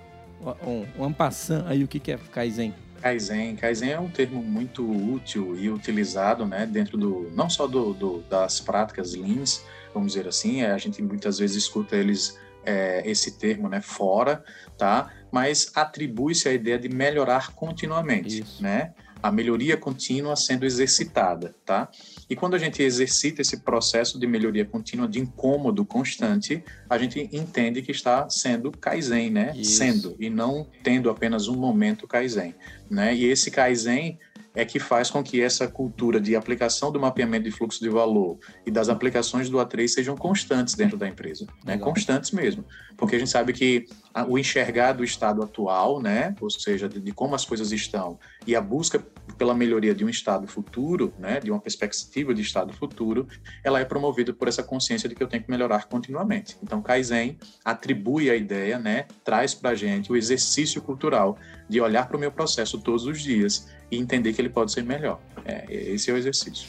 um, um ampassant aí o que é Kaizen. Kaizen. Kaizen é um termo muito útil e utilizado né, dentro do não só do, do, das práticas Leans, vamos dizer assim, a gente muitas vezes escuta eles é, esse termo né, fora, tá? mas atribui-se a ideia de melhorar continuamente, Isso. né? A melhoria contínua sendo exercitada, tá? E quando a gente exercita esse processo de melhoria contínua, de incômodo constante, a gente entende que está sendo Kaizen, né? Isso. Sendo, e não tendo apenas um momento Kaizen, né? E esse Kaizen é que faz com que essa cultura de aplicação do mapeamento de fluxo de valor e das aplicações do A3 sejam constantes dentro da empresa, né? Constantes mesmo, porque a gente sabe que o enxergar do estado atual, né, ou seja, de, de, como as coisas estão, e a busca pela melhoria de um estado futuro, né, de uma perspectiva de estado futuro, ela é promovida por essa consciência de que eu tenho que melhorar continuamente. Então, Kaizen atribui a ideia, né, traz para a gente o exercício cultural de olhar para o meu processo todos os dias e entender que ele pode ser melhor. É, esse é o exercício.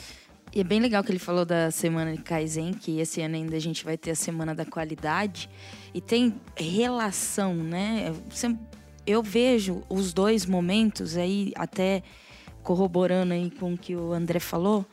E é bem legal que ele falou da semana de Kaizen, que esse ano ainda a gente vai ter a semana da qualidade. E tem relação, né? Eu vejo os dois momentos aí, até corroborando aí com o que o André falou,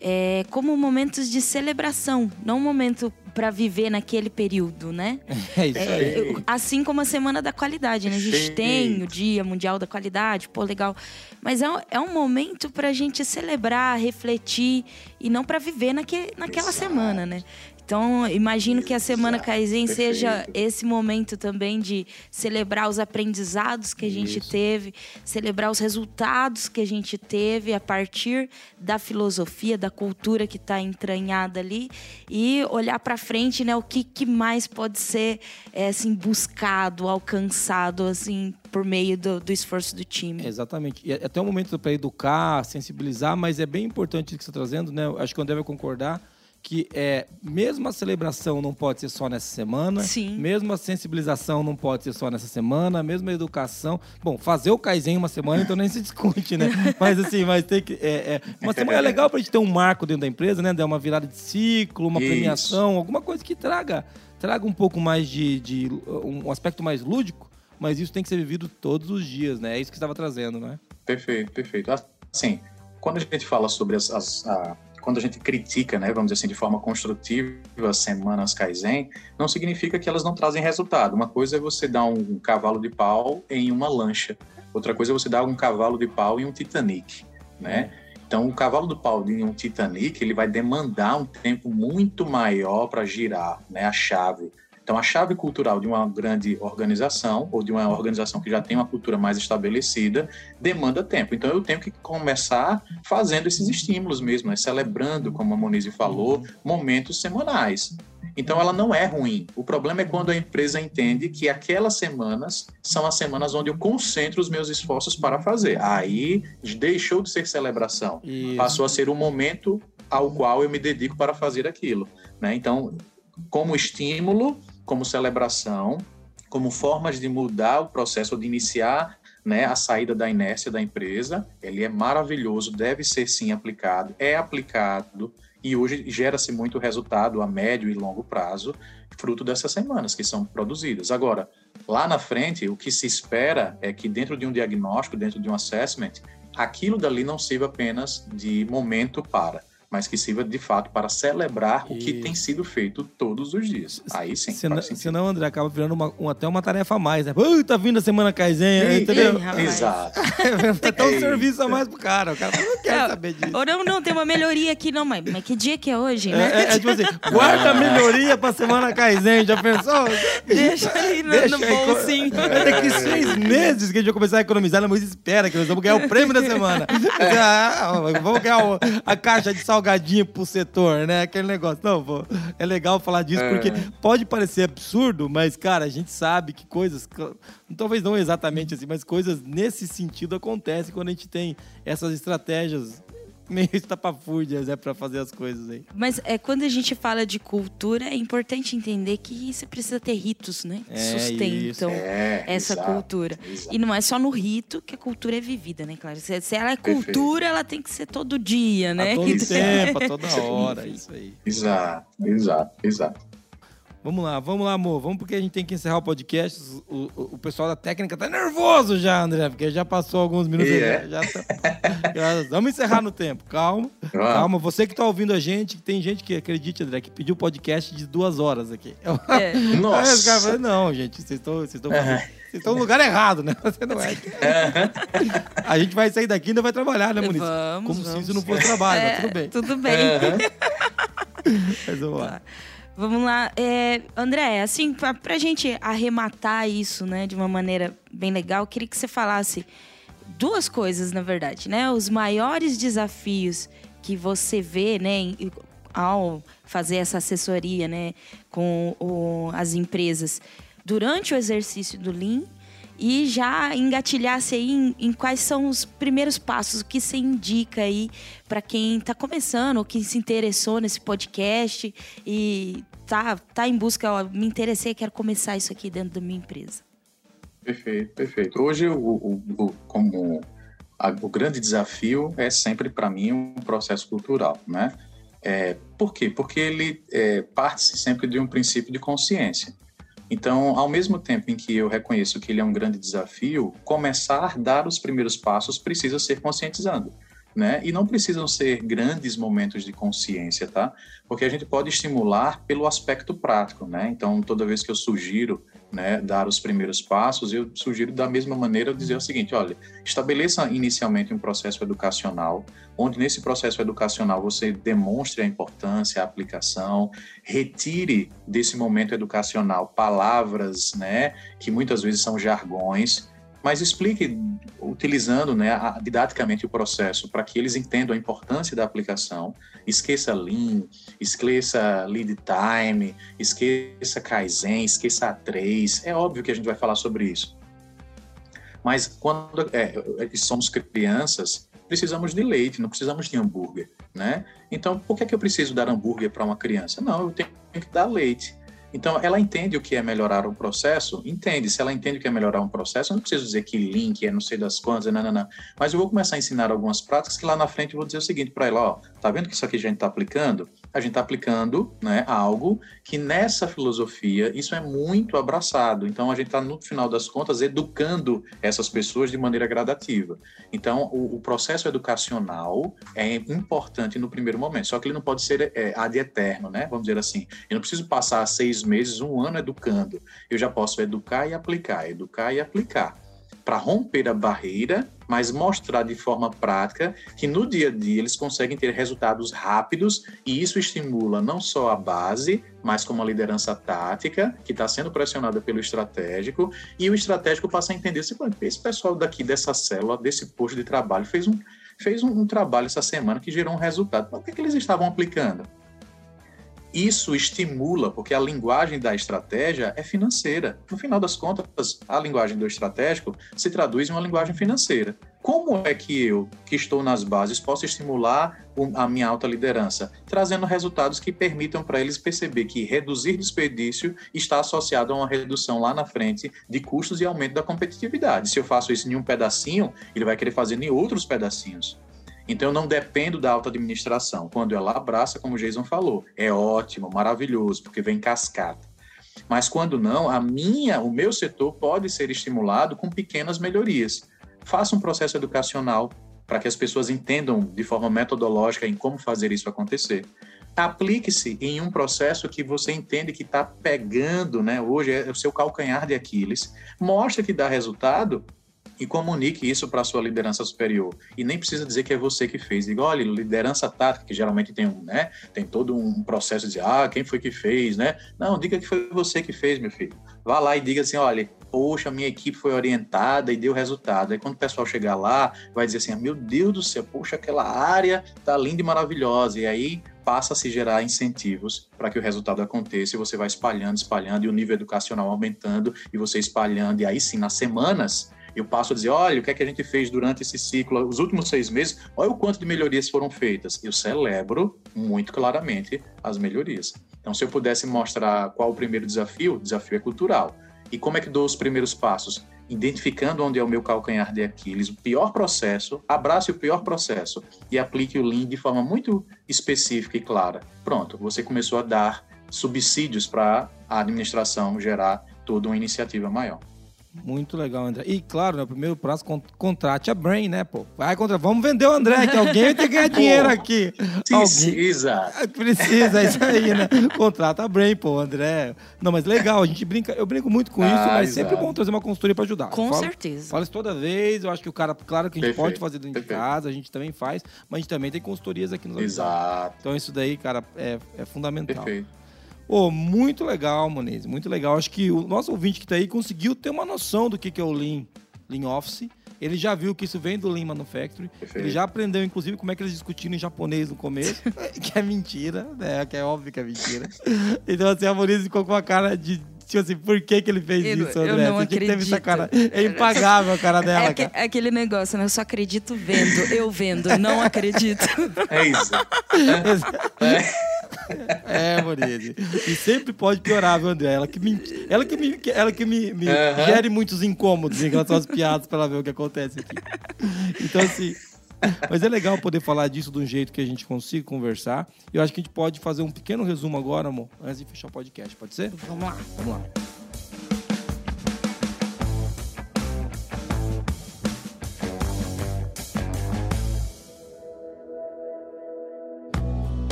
é, como momentos de celebração, não um momento para viver naquele período, né? É isso é, aí. É, assim como a Semana da Qualidade, né? A gente tem o Dia Mundial da Qualidade, pô, legal. Mas é, é um momento para a gente celebrar, refletir e não para viver naque, naquela Exato. semana, né? Então, imagino que a Semana Kaizen seja esse momento também de celebrar os aprendizados que a gente Isso. teve, celebrar os resultados que a gente teve a partir da filosofia, da cultura que está entranhada ali e olhar para frente, né? O que, que mais pode ser é, assim buscado, alcançado, assim por meio do, do esforço do time. Exatamente. E é até um momento para educar, sensibilizar, mas é bem importante o que você está trazendo, né? Acho que o André vai concordar que é mesmo a celebração não pode ser só nessa semana, Sim. mesmo a sensibilização não pode ser só nessa semana, mesmo a educação. Bom, fazer o Kaizen uma semana, então nem se discute, né? Mas assim, mas tem que. É, é, uma semana é legal pra gente ter um marco dentro da empresa, né? Dar uma virada de ciclo, uma Isso. premiação, alguma coisa que traga, traga um pouco mais de, de. um aspecto mais lúdico, mas isso tem que ser vivido todos os dias, né? É isso que estava trazendo, né? Perfeito, perfeito. Assim, quando a gente fala sobre as, as a quando a gente critica, né, vamos dizer assim, de forma construtiva as semanas Kaizen, não significa que elas não trazem resultado. Uma coisa é você dar um cavalo de pau em uma lancha, outra coisa é você dar um cavalo de pau em um Titanic, né? Então, o cavalo do pau em um Titanic, ele vai demandar um tempo muito maior para girar, né, a chave então, a chave cultural de uma grande organização ou de uma organização que já tem uma cultura mais estabelecida demanda tempo. Então, eu tenho que começar fazendo esses estímulos mesmo, né? celebrando, como a Monize falou, momentos semanais. Então, ela não é ruim. O problema é quando a empresa entende que aquelas semanas são as semanas onde eu concentro os meus esforços para fazer. Aí deixou de ser celebração, Isso. passou a ser um momento ao qual eu me dedico para fazer aquilo. Né? Então, como estímulo, como celebração, como formas de mudar o processo, de iniciar né, a saída da inércia da empresa. Ele é maravilhoso, deve ser sim aplicado, é aplicado e hoje gera-se muito resultado a médio e longo prazo, fruto dessas semanas que são produzidas. Agora, lá na frente, o que se espera é que dentro de um diagnóstico, dentro de um assessment, aquilo dali não sirva apenas de momento para, mas que sirva de fato para celebrar e... o que tem sido feito todos os dias. Aí sim. Senão, senão André, acaba virando uma, um, até uma tarefa a mais, né? Ui, tá vindo a semana Kaizen, entendeu? Ei, Exato. é, tá um é serviço a mais pro cara. O cara não quer não, saber disso. Ou não, não, tem uma melhoria aqui, não, mas, mas que dia que é hoje, né? É, é, é tipo assim, guarda a melhoria pra semana Kaizen, já pensou? Deixa aí no, Deixa no bolsinho. É daqui seis meses que a gente vai começar a economizar, mas espera que nós vamos ganhar o prêmio da semana. Ah, vamos ganhar a caixa de salgadinho salgadinho pro setor, né? Aquele negócio. Não, pô, é legal falar disso é. porque pode parecer absurdo, mas, cara, a gente sabe que coisas, talvez não exatamente assim, mas coisas nesse sentido acontecem quando a gente tem essas estratégias meio estapafúrdias, né, para fazer as coisas aí. Mas é, quando a gente fala de cultura, é importante entender que você precisa ter ritos, né? Que é, sustentam é, essa exato, cultura. Exato. E não é só no rito que a cultura é vivida, né, claro? Se, se ela é cultura, Perfeito. ela tem que ser todo dia, né? A todo tempo, a toda hora, isso aí. Exato, exato, exato. Vamos lá, vamos lá, amor. Vamos porque a gente tem que encerrar o podcast. O, o, o pessoal da técnica tá nervoso já, André, porque já passou alguns minutos. É? Já, tá, já, vamos encerrar no tempo. Calma, calma. Você que tá ouvindo a gente, tem gente que, acredite, André, que pediu podcast de duas horas aqui. É. Nossa. Aí os caras falam, não, gente, vocês estão... Vocês estão Vocês estão no lugar errado, né? Você não é. A gente vai sair daqui e ainda vai trabalhar, né, Muniz? Vamos, Como vamos. se isso não fosse trabalho, é, mas tudo bem. Tudo bem. Uhum. mas vamos lá. Vamos lá. É, André, assim, pra, pra gente arrematar isso, né, de uma maneira bem legal, queria que você falasse duas coisas, na verdade, né? Os maiores desafios que você vê, né, ao fazer essa assessoria, né, com o, as empresas durante o exercício do Lean e já engatilhasse aí em, em, quais são os primeiros passos, o que você indica aí para quem está começando ou que se interessou nesse podcast e tá, tá em busca, ó, me interessei, quero começar isso aqui dentro da minha empresa. Perfeito, perfeito. Hoje, o, o, o como a, o grande desafio é sempre para mim um processo cultural, né? É, por quê? Porque ele é, parte sempre de um princípio de consciência. Então, ao mesmo tempo em que eu reconheço que ele é um grande desafio, começar a dar os primeiros passos precisa ser conscientizando. Né? E não precisam ser grandes momentos de consciência, tá? Porque a gente pode estimular pelo aspecto prático, né? Então, toda vez que eu sugiro né, dar os primeiros passos, eu sugiro da mesma maneira dizer o seguinte: olha, estabeleça inicialmente um processo educacional, onde nesse processo educacional você demonstre a importância, a aplicação, retire desse momento educacional palavras, né, que muitas vezes são jargões, mas explique utilizando né, didaticamente o processo para que eles entendam a importância da aplicação. Esqueça Lean, esqueça Lead Time, esqueça Kaizen, esqueça A3. É óbvio que a gente vai falar sobre isso. Mas quando é, é somos crianças, precisamos de leite, não precisamos de hambúrguer, né? Então, por que, é que eu preciso dar hambúrguer para uma criança? Não, eu tenho que dar leite. Então, ela entende o que é melhorar um processo? Entende. Se ela entende o que é melhorar um processo, eu não preciso dizer que link é não sei das quantas, não, não, não. Mas eu vou começar a ensinar algumas práticas que lá na frente eu vou dizer o seguinte para ela, ó, tá vendo que isso aqui a gente está aplicando? A gente está aplicando né, algo que nessa filosofia isso é muito abraçado. Então, a gente está, no final das contas, educando essas pessoas de maneira gradativa. Então, o, o processo educacional é importante no primeiro momento, só que ele não pode ser é, ad eterno, né? Vamos dizer assim. Eu não preciso passar seis meses, um ano educando. Eu já posso educar e aplicar, educar e aplicar. Para romper a barreira, mas mostrar de forma prática que no dia a dia eles conseguem ter resultados rápidos e isso estimula não só a base, mas como a liderança tática, que está sendo pressionada pelo estratégico, e o estratégico passa a entender se esse pessoal daqui dessa célula, desse posto de trabalho, fez um, fez um, um trabalho essa semana que gerou um resultado. O que, é que eles estavam aplicando? Isso estimula, porque a linguagem da estratégia é financeira. No final das contas, a linguagem do estratégico se traduz em uma linguagem financeira. Como é que eu, que estou nas bases, posso estimular a minha alta liderança? Trazendo resultados que permitam para eles perceber que reduzir desperdício está associado a uma redução lá na frente de custos e aumento da competitividade. Se eu faço isso em um pedacinho, ele vai querer fazer em outros pedacinhos. Então, eu não dependo da alta administração. Quando ela abraça, como o Jason falou, é ótimo, maravilhoso, porque vem cascata. Mas quando não, a minha, o meu setor pode ser estimulado com pequenas melhorias. Faça um processo educacional para que as pessoas entendam de forma metodológica em como fazer isso acontecer. Aplique-se em um processo que você entende que está pegando, né? Hoje é o seu calcanhar de Aquiles. Mostre que dá resultado e comunique isso para a sua liderança superior. E nem precisa dizer que é você que fez. Diga, olha, liderança tática, que geralmente tem um, né? Tem todo um processo de ah, quem foi que fez, né? Não, diga que foi você que fez, meu filho. Vá lá e diga assim, olha, poxa, minha equipe foi orientada e deu resultado. Aí quando o pessoal chegar lá, vai dizer assim, ah, meu Deus do céu, poxa, aquela área tá linda e maravilhosa. E aí passa a se gerar incentivos para que o resultado aconteça e você vai espalhando, espalhando e o nível educacional aumentando e você espalhando. E aí sim, nas semanas, eu passo a dizer, olha, o que é que a gente fez durante esse ciclo, os últimos seis meses, olha o quanto de melhorias foram feitas. Eu celebro muito claramente as melhorias. Então, se eu pudesse mostrar qual o primeiro desafio, o desafio é cultural. E como é que dou os primeiros passos? Identificando onde é o meu calcanhar de Aquiles, o pior processo, abrace o pior processo e aplique o Lean de forma muito específica e clara. Pronto, você começou a dar subsídios para a administração gerar toda uma iniciativa maior. Muito legal, André. E claro, né, o primeiro prazo, contrate a Brain, né, pô? Vai contra... Vamos vender o André, que alguém tem que ganhar dinheiro aqui. Precisa. Alguém... Precisa, é isso aí, né? Contrata a Brain, pô, André. Não, mas legal, a gente brinca, eu brinco muito com ah, isso, mas exato. sempre bom trazer uma consultoria para ajudar. Com falo, certeza. Falo isso toda vez, eu acho que o cara, claro que a gente Perfeito. pode fazer dentro Perfeito. de casa, a gente também faz, mas a gente também tem consultorias aqui nos Exato. Então isso daí, cara, é, é fundamental. Perfeito. Oh, muito legal, Moniz, muito legal. Acho que o nosso ouvinte que está aí conseguiu ter uma noção do que, que é o Lean, Lean Office. Ele já viu que isso vem do Lean Manufacturing. Perfeito. Ele já aprendeu, inclusive, como é que eles discutiram em japonês no começo, que é mentira, né? Que é óbvio que é mentira. Então, assim, a Moniz ficou com a cara de tipo assim, por que, que ele fez eu, isso, André? Eu não acredito. Teve essa cara. É impagável a cara dela. É, que, é, aquele negócio, né? Eu só acredito vendo. Eu vendo, não acredito. É isso. É. É, Monize. E sempre pode piorar, viu, André? Ela que me, ela que me, ela que me, me uhum. gere muitos incômodos em relação às piadas para ela ver o que acontece aqui. Então, assim. Mas é legal poder falar disso de um jeito que a gente consiga conversar. Eu acho que a gente pode fazer um pequeno resumo agora, amor, antes de fechar o podcast. Pode ser? Vamos lá. Vamos lá.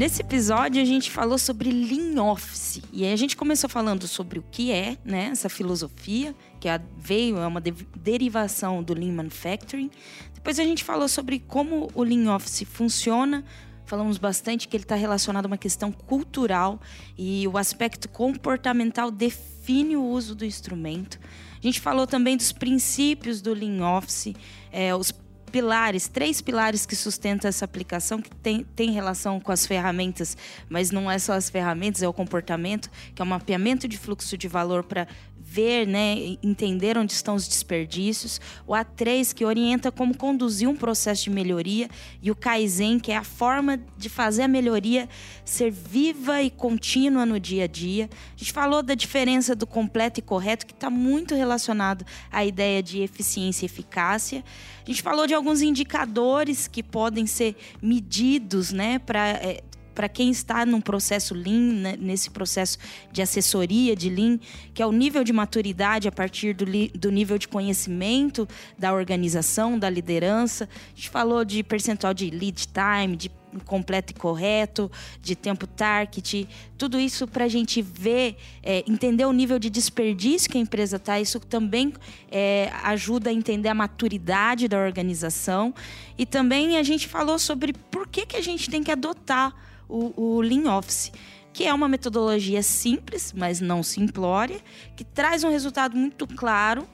Nesse episódio a gente falou sobre Lean Office e aí a gente começou falando sobre o que é, né, essa filosofia que veio é uma de derivação do Lean Manufacturing. Depois a gente falou sobre como o Lean Office funciona, falamos bastante que ele está relacionado a uma questão cultural e o aspecto comportamental define o uso do instrumento. A gente falou também dos princípios do Lean Office, é, os pilares, três pilares que sustentam essa aplicação, que tem, tem relação com as ferramentas, mas não é só as ferramentas, é o comportamento, que é o mapeamento de fluxo de valor para ver, né, entender onde estão os desperdícios, o A3 que orienta como conduzir um processo de melhoria e o Kaizen que é a forma de fazer a melhoria ser viva e contínua no dia a dia. A gente falou da diferença do completo e correto que está muito relacionado à ideia de eficiência e eficácia. A gente falou de alguns indicadores que podem ser medidos, né, para é, para quem está num processo Lean, né, nesse processo de assessoria de Lean, que é o nível de maturidade a partir do, do nível de conhecimento da organização, da liderança. A gente falou de percentual de lead time, de completo e correto, de tempo target, tudo isso para a gente ver, é, entender o nível de desperdício que a empresa está. Isso também é, ajuda a entender a maturidade da organização. E também a gente falou sobre por que, que a gente tem que adotar o, o Lean Office, que é uma metodologia simples, mas não simplória, que traz um resultado muito claro,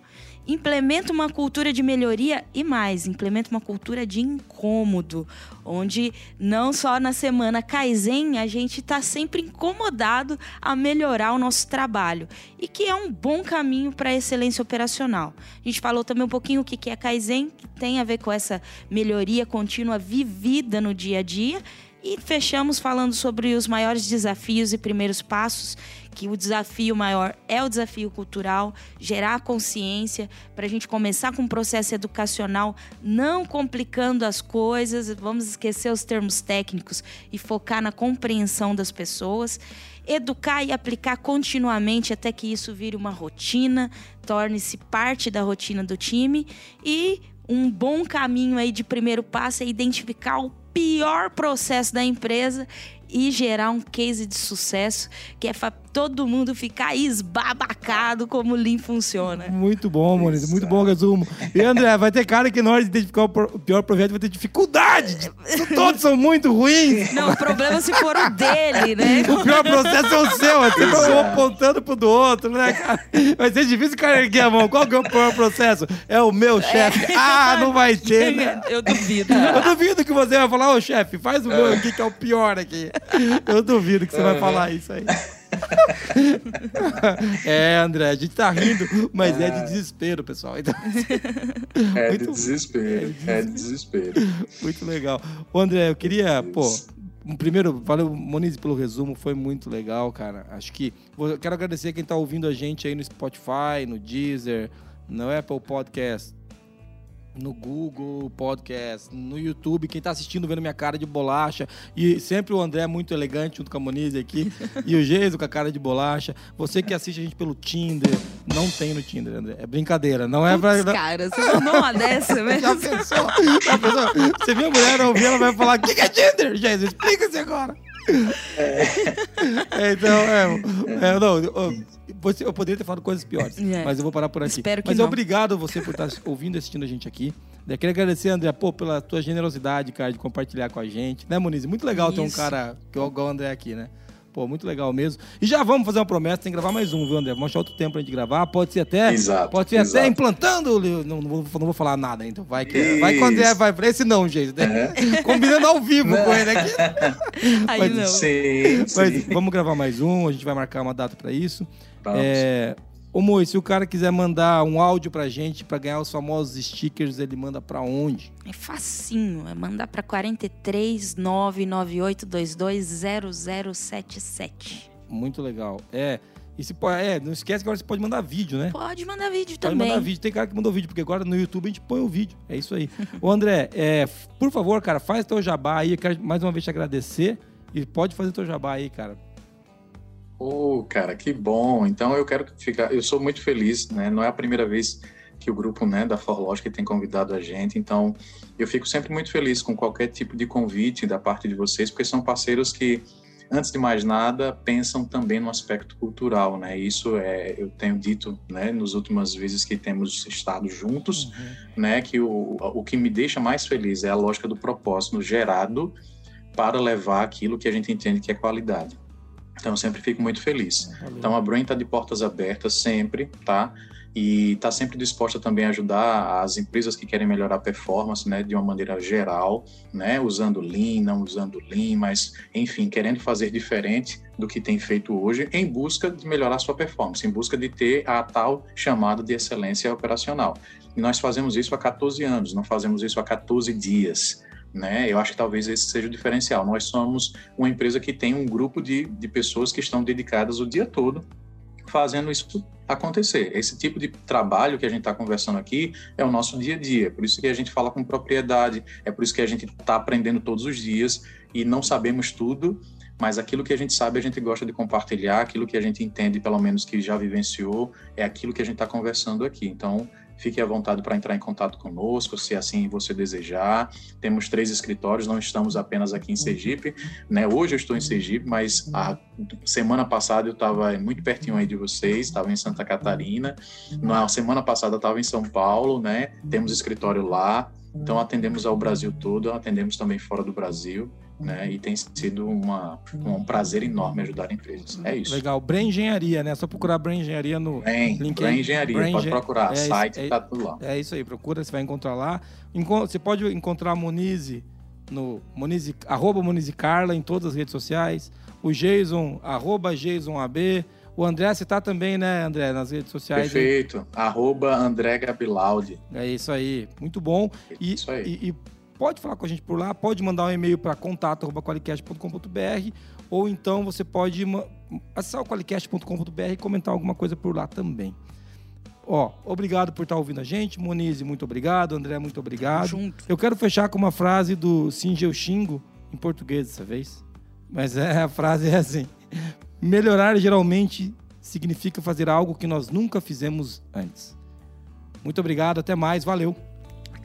implementa uma cultura de melhoria e mais, implementa uma cultura de incômodo, onde não só na semana Kaizen a gente está sempre incomodado a melhorar o nosso trabalho e que é um bom caminho para a excelência operacional. A gente falou também um pouquinho o que é Kaizen, que tem a ver com essa melhoria contínua vivida no dia a dia e fechamos falando sobre os maiores desafios e primeiros passos, que o desafio maior é o desafio cultural, gerar consciência, para a gente começar com um processo educacional, não complicando as coisas, vamos esquecer os termos técnicos e focar na compreensão das pessoas educar e aplicar continuamente até que isso vire uma rotina, torne-se parte da rotina do time e um bom caminho aí de primeiro passo é identificar o pior processo da empresa e gerar um case de sucesso que é para todo mundo ficar esbabacado como o Lean funciona. Muito bom, Moniz. Muito bom resumo. E André, vai ter cara que na hora de identificar o pior projeto vai ter dificuldade. Todos são muito ruins. Não, o problema é se for o dele, né? O pior processo é o seu. É sempre um apontando pro do outro, né, cara? Vai ser difícil cara erguer a mão. Qual que é o pior processo? É o meu chefe. É. Ah, não vai ter, né? Eu duvido. Eu duvido que você vai falar, ô chefe, faz o meu aqui que é o pior aqui. Eu duvido que você vai falar isso aí. é, André, a gente tá rindo, mas é, é de desespero, pessoal. Então, é, muito, de desespero, é de desespero. Muito legal. Ô, André, eu queria, pô, primeiro, valeu, Moniz, pelo resumo, foi muito legal, cara. Acho que. Eu quero agradecer quem tá ouvindo a gente aí no Spotify, no Deezer, no Apple Podcast no Google Podcast, no YouTube, quem está assistindo vendo minha cara de bolacha. E sempre o André muito elegante junto com a Moniz aqui. e o Geiso com a cara de bolacha. Você que assiste a gente pelo Tinder, não tem no Tinder, André. É brincadeira. Não é Puts, pra. Cara, você mandou uma dessa mesmo. Já pensou? Já pensou? Você viu a mulher ouvir, ela vai falar: o que é Tinder, Geiso? Explica-se agora. É. é. então, é, é não, você, eu poderia ter falado coisas piores, é. mas eu vou parar por aqui. Espero que mas não. obrigado você por estar ouvindo e assistindo a gente aqui. Eu queria agradecer, André, pô, pela tua generosidade, cara, de compartilhar com a gente. Né, Muniz? Muito legal Isso. ter um cara que é igual o André aqui, né? Pô, muito legal mesmo. E já vamos fazer uma promessa, tem que gravar mais um, viu, André? Vamos achar outro tempo pra gente gravar. Pode ser até. Exato. Pode ser exato. até implantando. Não, não, vou, não vou falar nada, então. Vai que, vai que o André vai pra esse não, gente. Né? Combinando ao vivo com ele aqui. Aí mas, não. Sim, mas sim. vamos gravar mais um, a gente vai marcar uma data pra isso. Vamos. É, Ô Moi, se o cara quiser mandar um áudio pra gente para ganhar os famosos stickers, ele manda para onde? É facinho, é mandar para 43 998220077. Muito legal. É, e se pode, é, não esquece que agora você pode mandar vídeo, né? Pode mandar vídeo pode também. Pode mandar vídeo. Tem cara que mandou vídeo, porque agora no YouTube a gente põe o vídeo. É isso aí. Ô André, é, por favor, cara, faz teu jabá aí. Eu quero mais uma vez te agradecer. E pode fazer teu jabá aí, cara. Oh, cara, que bom. Então eu quero ficar. Eu sou muito feliz, né? Não é a primeira vez que o grupo né, da Forlógica tem convidado a gente. Então, eu fico sempre muito feliz com qualquer tipo de convite da parte de vocês, porque são parceiros que, antes de mais nada, pensam também no aspecto cultural, né? Isso é, eu tenho dito, né, nas últimas vezes que temos estado juntos, uhum. né, que o, o que me deixa mais feliz é a lógica do propósito gerado para levar aquilo que a gente entende que é qualidade. Então, eu sempre fico muito feliz. Valeu. Então, a Brain está de portas abertas sempre, tá? e está sempre disposta também a ajudar as empresas que querem melhorar a performance, né, de uma maneira geral, né, usando Lean, não usando Lean, mas enfim, querendo fazer diferente do que tem feito hoje, em busca de melhorar a sua performance, em busca de ter a tal chamada de excelência operacional. E nós fazemos isso há 14 anos, não fazemos isso há 14 dias. Né? Eu acho que talvez esse seja o diferencial. Nós somos uma empresa que tem um grupo de, de pessoas que estão dedicadas o dia todo fazendo isso acontecer. Esse tipo de trabalho que a gente está conversando aqui é o nosso dia a dia, por isso que a gente fala com propriedade, é por isso que a gente está aprendendo todos os dias e não sabemos tudo, mas aquilo que a gente sabe a gente gosta de compartilhar, aquilo que a gente entende, pelo menos que já vivenciou, é aquilo que a gente está conversando aqui. Então, Fique à vontade para entrar em contato conosco, se assim você desejar. Temos três escritórios, não estamos apenas aqui em Sergipe. Né? Hoje eu estou em Sergipe, mas a semana passada eu estava muito pertinho aí de vocês, estava em Santa Catarina. Na semana passada estava em São Paulo, né? Temos escritório lá. Então atendemos ao Brasil todo, atendemos também fora do Brasil né? E tem sido uma, um prazer enorme ajudar empresas. É isso. Legal. Brain Engenharia, né? Só procurar Brain Engenharia no Brain, LinkedIn. Brain Engenharia, Brain pode procurar. É site, é, tá tudo lá. É isso aí, procura, você vai encontrar lá. Você pode encontrar a Monize no Monize, arroba Monize Carla em todas as redes sociais. O Jason, arroba JasonAB. O André, você tá também, né, André, nas redes sociais? Perfeito. Aí. Arroba André Gabilaldi. É isso aí. Muito bom. E, isso aí. E, e pode falar com a gente por lá, pode mandar um e-mail para contato.qualicast.com.br ou então você pode acessar o qualicast.com.br e comentar alguma coisa por lá também. Ó, obrigado por estar ouvindo a gente. Monize, muito obrigado. André, muito obrigado. Junto. Eu quero fechar com uma frase do Singel Xingo, em português dessa vez. Mas é, a frase é assim: Melhorar geralmente significa fazer algo que nós nunca fizemos antes. Muito obrigado, até mais, valeu.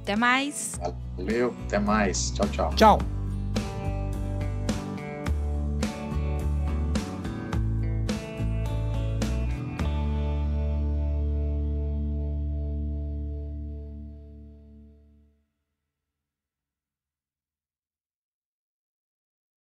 Até mais. Valeu, até mais. Tchau, tchau. Tchau.